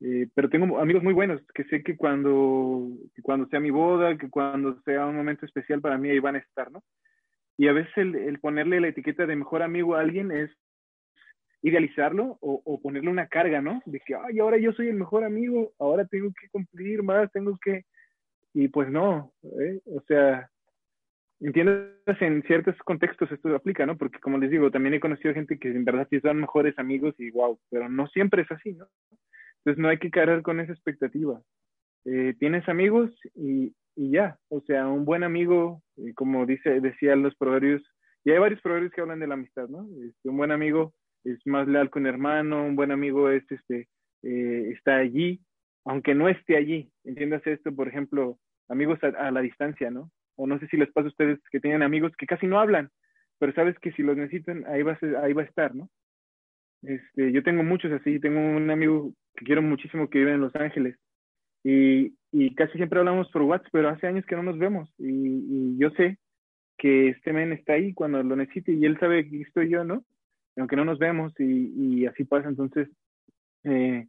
Eh, pero tengo amigos muy buenos que sé que cuando, que cuando sea mi boda, que cuando sea un momento especial para mí ahí van a estar, ¿no? Y a veces el, ponerle la etiqueta de mejor amigo a alguien es idealizarlo o, ponerle una carga, ¿no? De que, ay, ahora yo soy el mejor amigo, ahora tengo que cumplir más, tengo que... Y pues no, ¿eh? o sea, entiendas en ciertos contextos esto aplica, ¿no? Porque como les digo, también he conocido gente que en verdad sí son mejores amigos y wow, pero no siempre es así, ¿no? Entonces no hay que cargar con esa expectativa. Eh, tienes amigos y, y, ya, o sea, un buen amigo, como dice, decían los proverbios, y hay varios proverbios que hablan de la amistad, ¿no? Este, un buen amigo es más leal que un hermano, un buen amigo es, este, eh, está allí, aunque no esté allí. Entiéndase esto, por ejemplo, amigos a, la distancia, ¿no? O no sé si les pasa a ustedes que tienen amigos que casi no hablan, pero sabes que si los necesitan, ahí va a, ahí va a estar, ¿no? Este, yo tengo muchos así, tengo un amigo que quiero muchísimo que vive en Los Ángeles y, y casi siempre hablamos por WhatsApp, pero hace años que no nos vemos y, y yo sé que este men está ahí cuando lo necesite y él sabe que estoy yo, ¿no? Aunque no nos vemos y, así pasa, entonces, eh,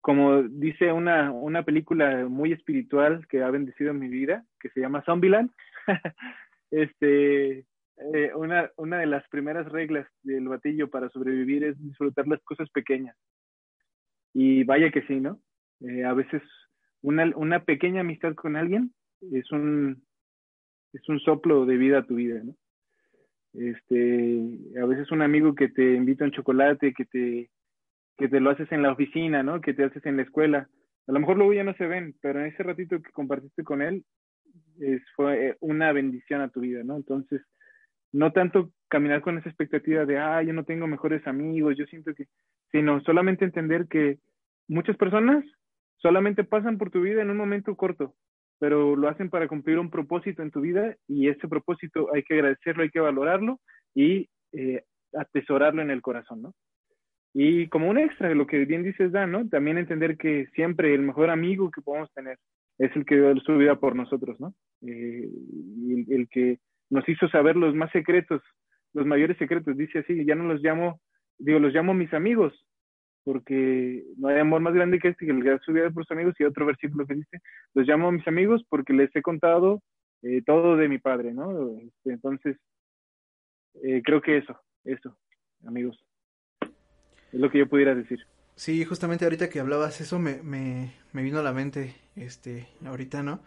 como dice una, una película muy espiritual que ha bendecido mi vida, que se llama Zombieland, este, eh, una, una de las primeras reglas del batillo para sobrevivir es disfrutar las cosas pequeñas. Y vaya que sí, ¿no? Eh, a veces una, una pequeña amistad con alguien es un, es un soplo de vida a tu vida. Este, a veces un amigo que te invita un chocolate, que te, que te lo haces en la oficina, ¿no? Que te haces en la escuela. A lo mejor luego ya no se ven, pero en ese ratito que compartiste con él, es, fue una bendición a tu vida, ¿no? Entonces, no tanto caminar con esa expectativa de, ah, yo no tengo mejores amigos, yo siento que, sino solamente entender que muchas personas solamente pasan por tu vida en un momento corto, pero lo hacen para cumplir un propósito en tu vida y ese propósito hay que agradecerlo, hay que valorarlo y eh, atesorarlo en el corazón, ¿no? Y como un extra de lo que bien dices, Dan, ¿no? También entender que siempre el mejor amigo que podemos tener es el que dio su vida por nosotros, ¿no? Eh, y el, que nos hizo saber los más secretos, los mayores secretos. Dice así, ya no los llamo, digo, los llamo mis amigos, porque no hay amor más grande que este que el que su vida por sus amigos. Y otro versículo que dice, los llamo mis amigos porque les he contado eh, todo de mi padre, ¿no? Este, entonces, eh, creo que eso, eso, amigos. Es lo que yo pudiera decir. Sí, justamente ahorita que hablabas eso me, me, me vino a la mente, este, ahorita, ¿no?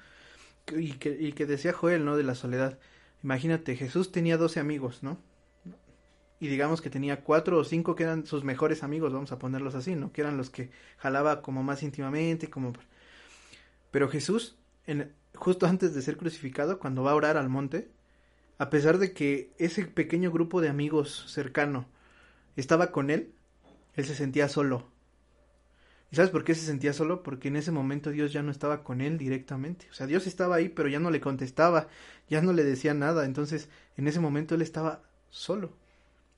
Y que, y que decía Joel, ¿no? De la soledad. Imagínate, Jesús tenía 12 amigos, ¿no? Y digamos que tenía cuatro o cinco que eran sus mejores amigos, vamos a ponerlos así, ¿no? Que eran los que jalaba como más íntimamente, como... Pero Jesús, justo antes de ser crucificado, cuando va a orar al monte, a pesar de que ese pequeño grupo de amigos cercano estaba con él, él se sentía solo. ¿Y sabes por qué se sentía solo? Porque en ese momento Dios ya no estaba con él directamente. O sea, Dios estaba ahí, pero ya no le contestaba, ya no le decía nada. Entonces, en ese momento él estaba solo.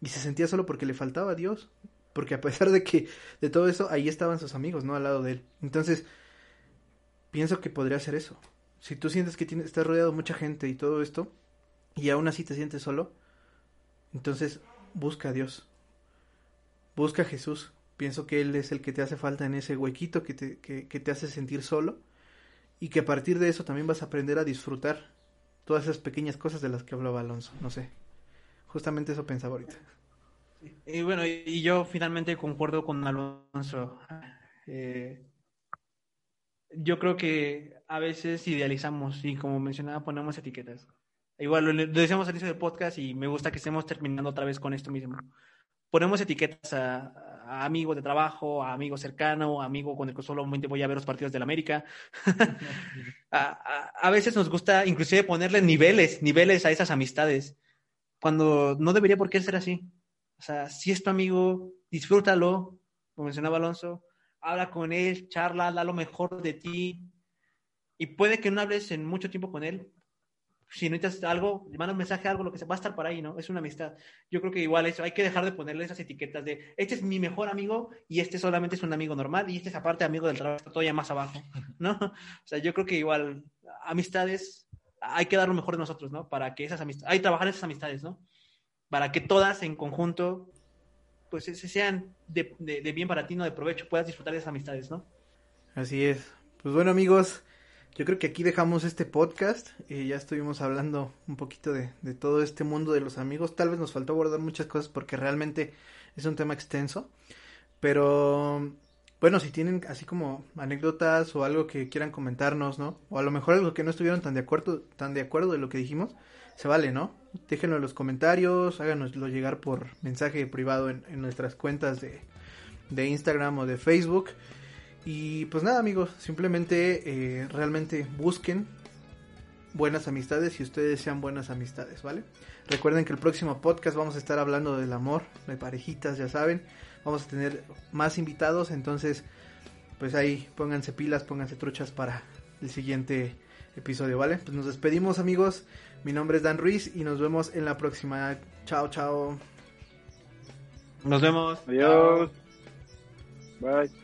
Y se sentía solo porque le faltaba Dios. Porque a pesar de que, de todo eso, ahí estaban sus amigos, ¿no? Al lado de él. Entonces, pienso que podría ser eso. Si tú sientes que tienes, estás rodeado de mucha gente y todo esto, y aún así te sientes solo, entonces busca a Dios busca a Jesús. Pienso que Él es el que te hace falta en ese huequito que te, que, te hace sentir solo y que a partir de eso también vas a aprender a disfrutar todas esas pequeñas cosas de las que hablaba Alonso. No sé. Justamente eso pensaba ahorita. Y bueno, y yo finalmente concuerdo con Alonso. Eh, yo creo que a veces idealizamos y como mencionaba ponemos etiquetas. Igual lo, decíamos al inicio del podcast y me gusta que estemos terminando otra vez con esto mismo ponemos etiquetas a, amigo de trabajo, a amigo cercano, a amigo con el que solamente voy a ver los partidos del América. a, veces nos gusta inclusive ponerle niveles, niveles a esas amistades, cuando no debería por qué ser así. O sea, si es tu amigo, disfrútalo, como mencionaba Alonso, habla con él, charla, da lo mejor de ti. Y puede que no hables en mucho tiempo con él, si necesitas algo, manda un mensaje, algo, lo que sea, va a estar por ahí, ¿no? Es una amistad. Yo creo que igual eso, hay que dejar de ponerle esas etiquetas de, este es mi mejor amigo y este solamente es un amigo normal y este es aparte amigo del trabajo, todavía más abajo, ¿no? O sea, yo creo que igual amistades, hay que dar lo mejor de nosotros, ¿no? Para que esas amistades, hay que trabajar esas amistades, ¿no? Para que todas en conjunto, pues sean de, bien para ti, no de provecho, puedas disfrutar de esas amistades, ¿no? Así es. Pues bueno, amigos, yo creo que aquí dejamos este podcast. y ya estuvimos hablando un poquito de, todo este mundo de los amigos. Tal vez nos faltó abordar muchas cosas porque realmente es un tema extenso. Pero bueno, si tienen así como anécdotas o algo que quieran comentarnos, ¿no? O a lo mejor algo que no estuvieron tan de acuerdo, tan de acuerdo de lo que dijimos, se vale, ¿no? Déjenlo en los comentarios, háganoslo llegar por mensaje privado en, nuestras cuentas de, de, Instagram o de Facebook. Y pues nada amigos, simplemente eh, realmente busquen buenas amistades y ustedes sean buenas amistades, ¿vale? Recuerden que el próximo podcast vamos a estar hablando del amor, de parejitas, ya saben. Vamos a tener más invitados, entonces pues ahí pónganse pilas, pónganse truchas para el siguiente episodio, ¿vale? Pues nos despedimos amigos. Mi nombre es Dan Ruiz y nos vemos en la próxima. Chao, chao. Nos vemos. Adiós. Bye.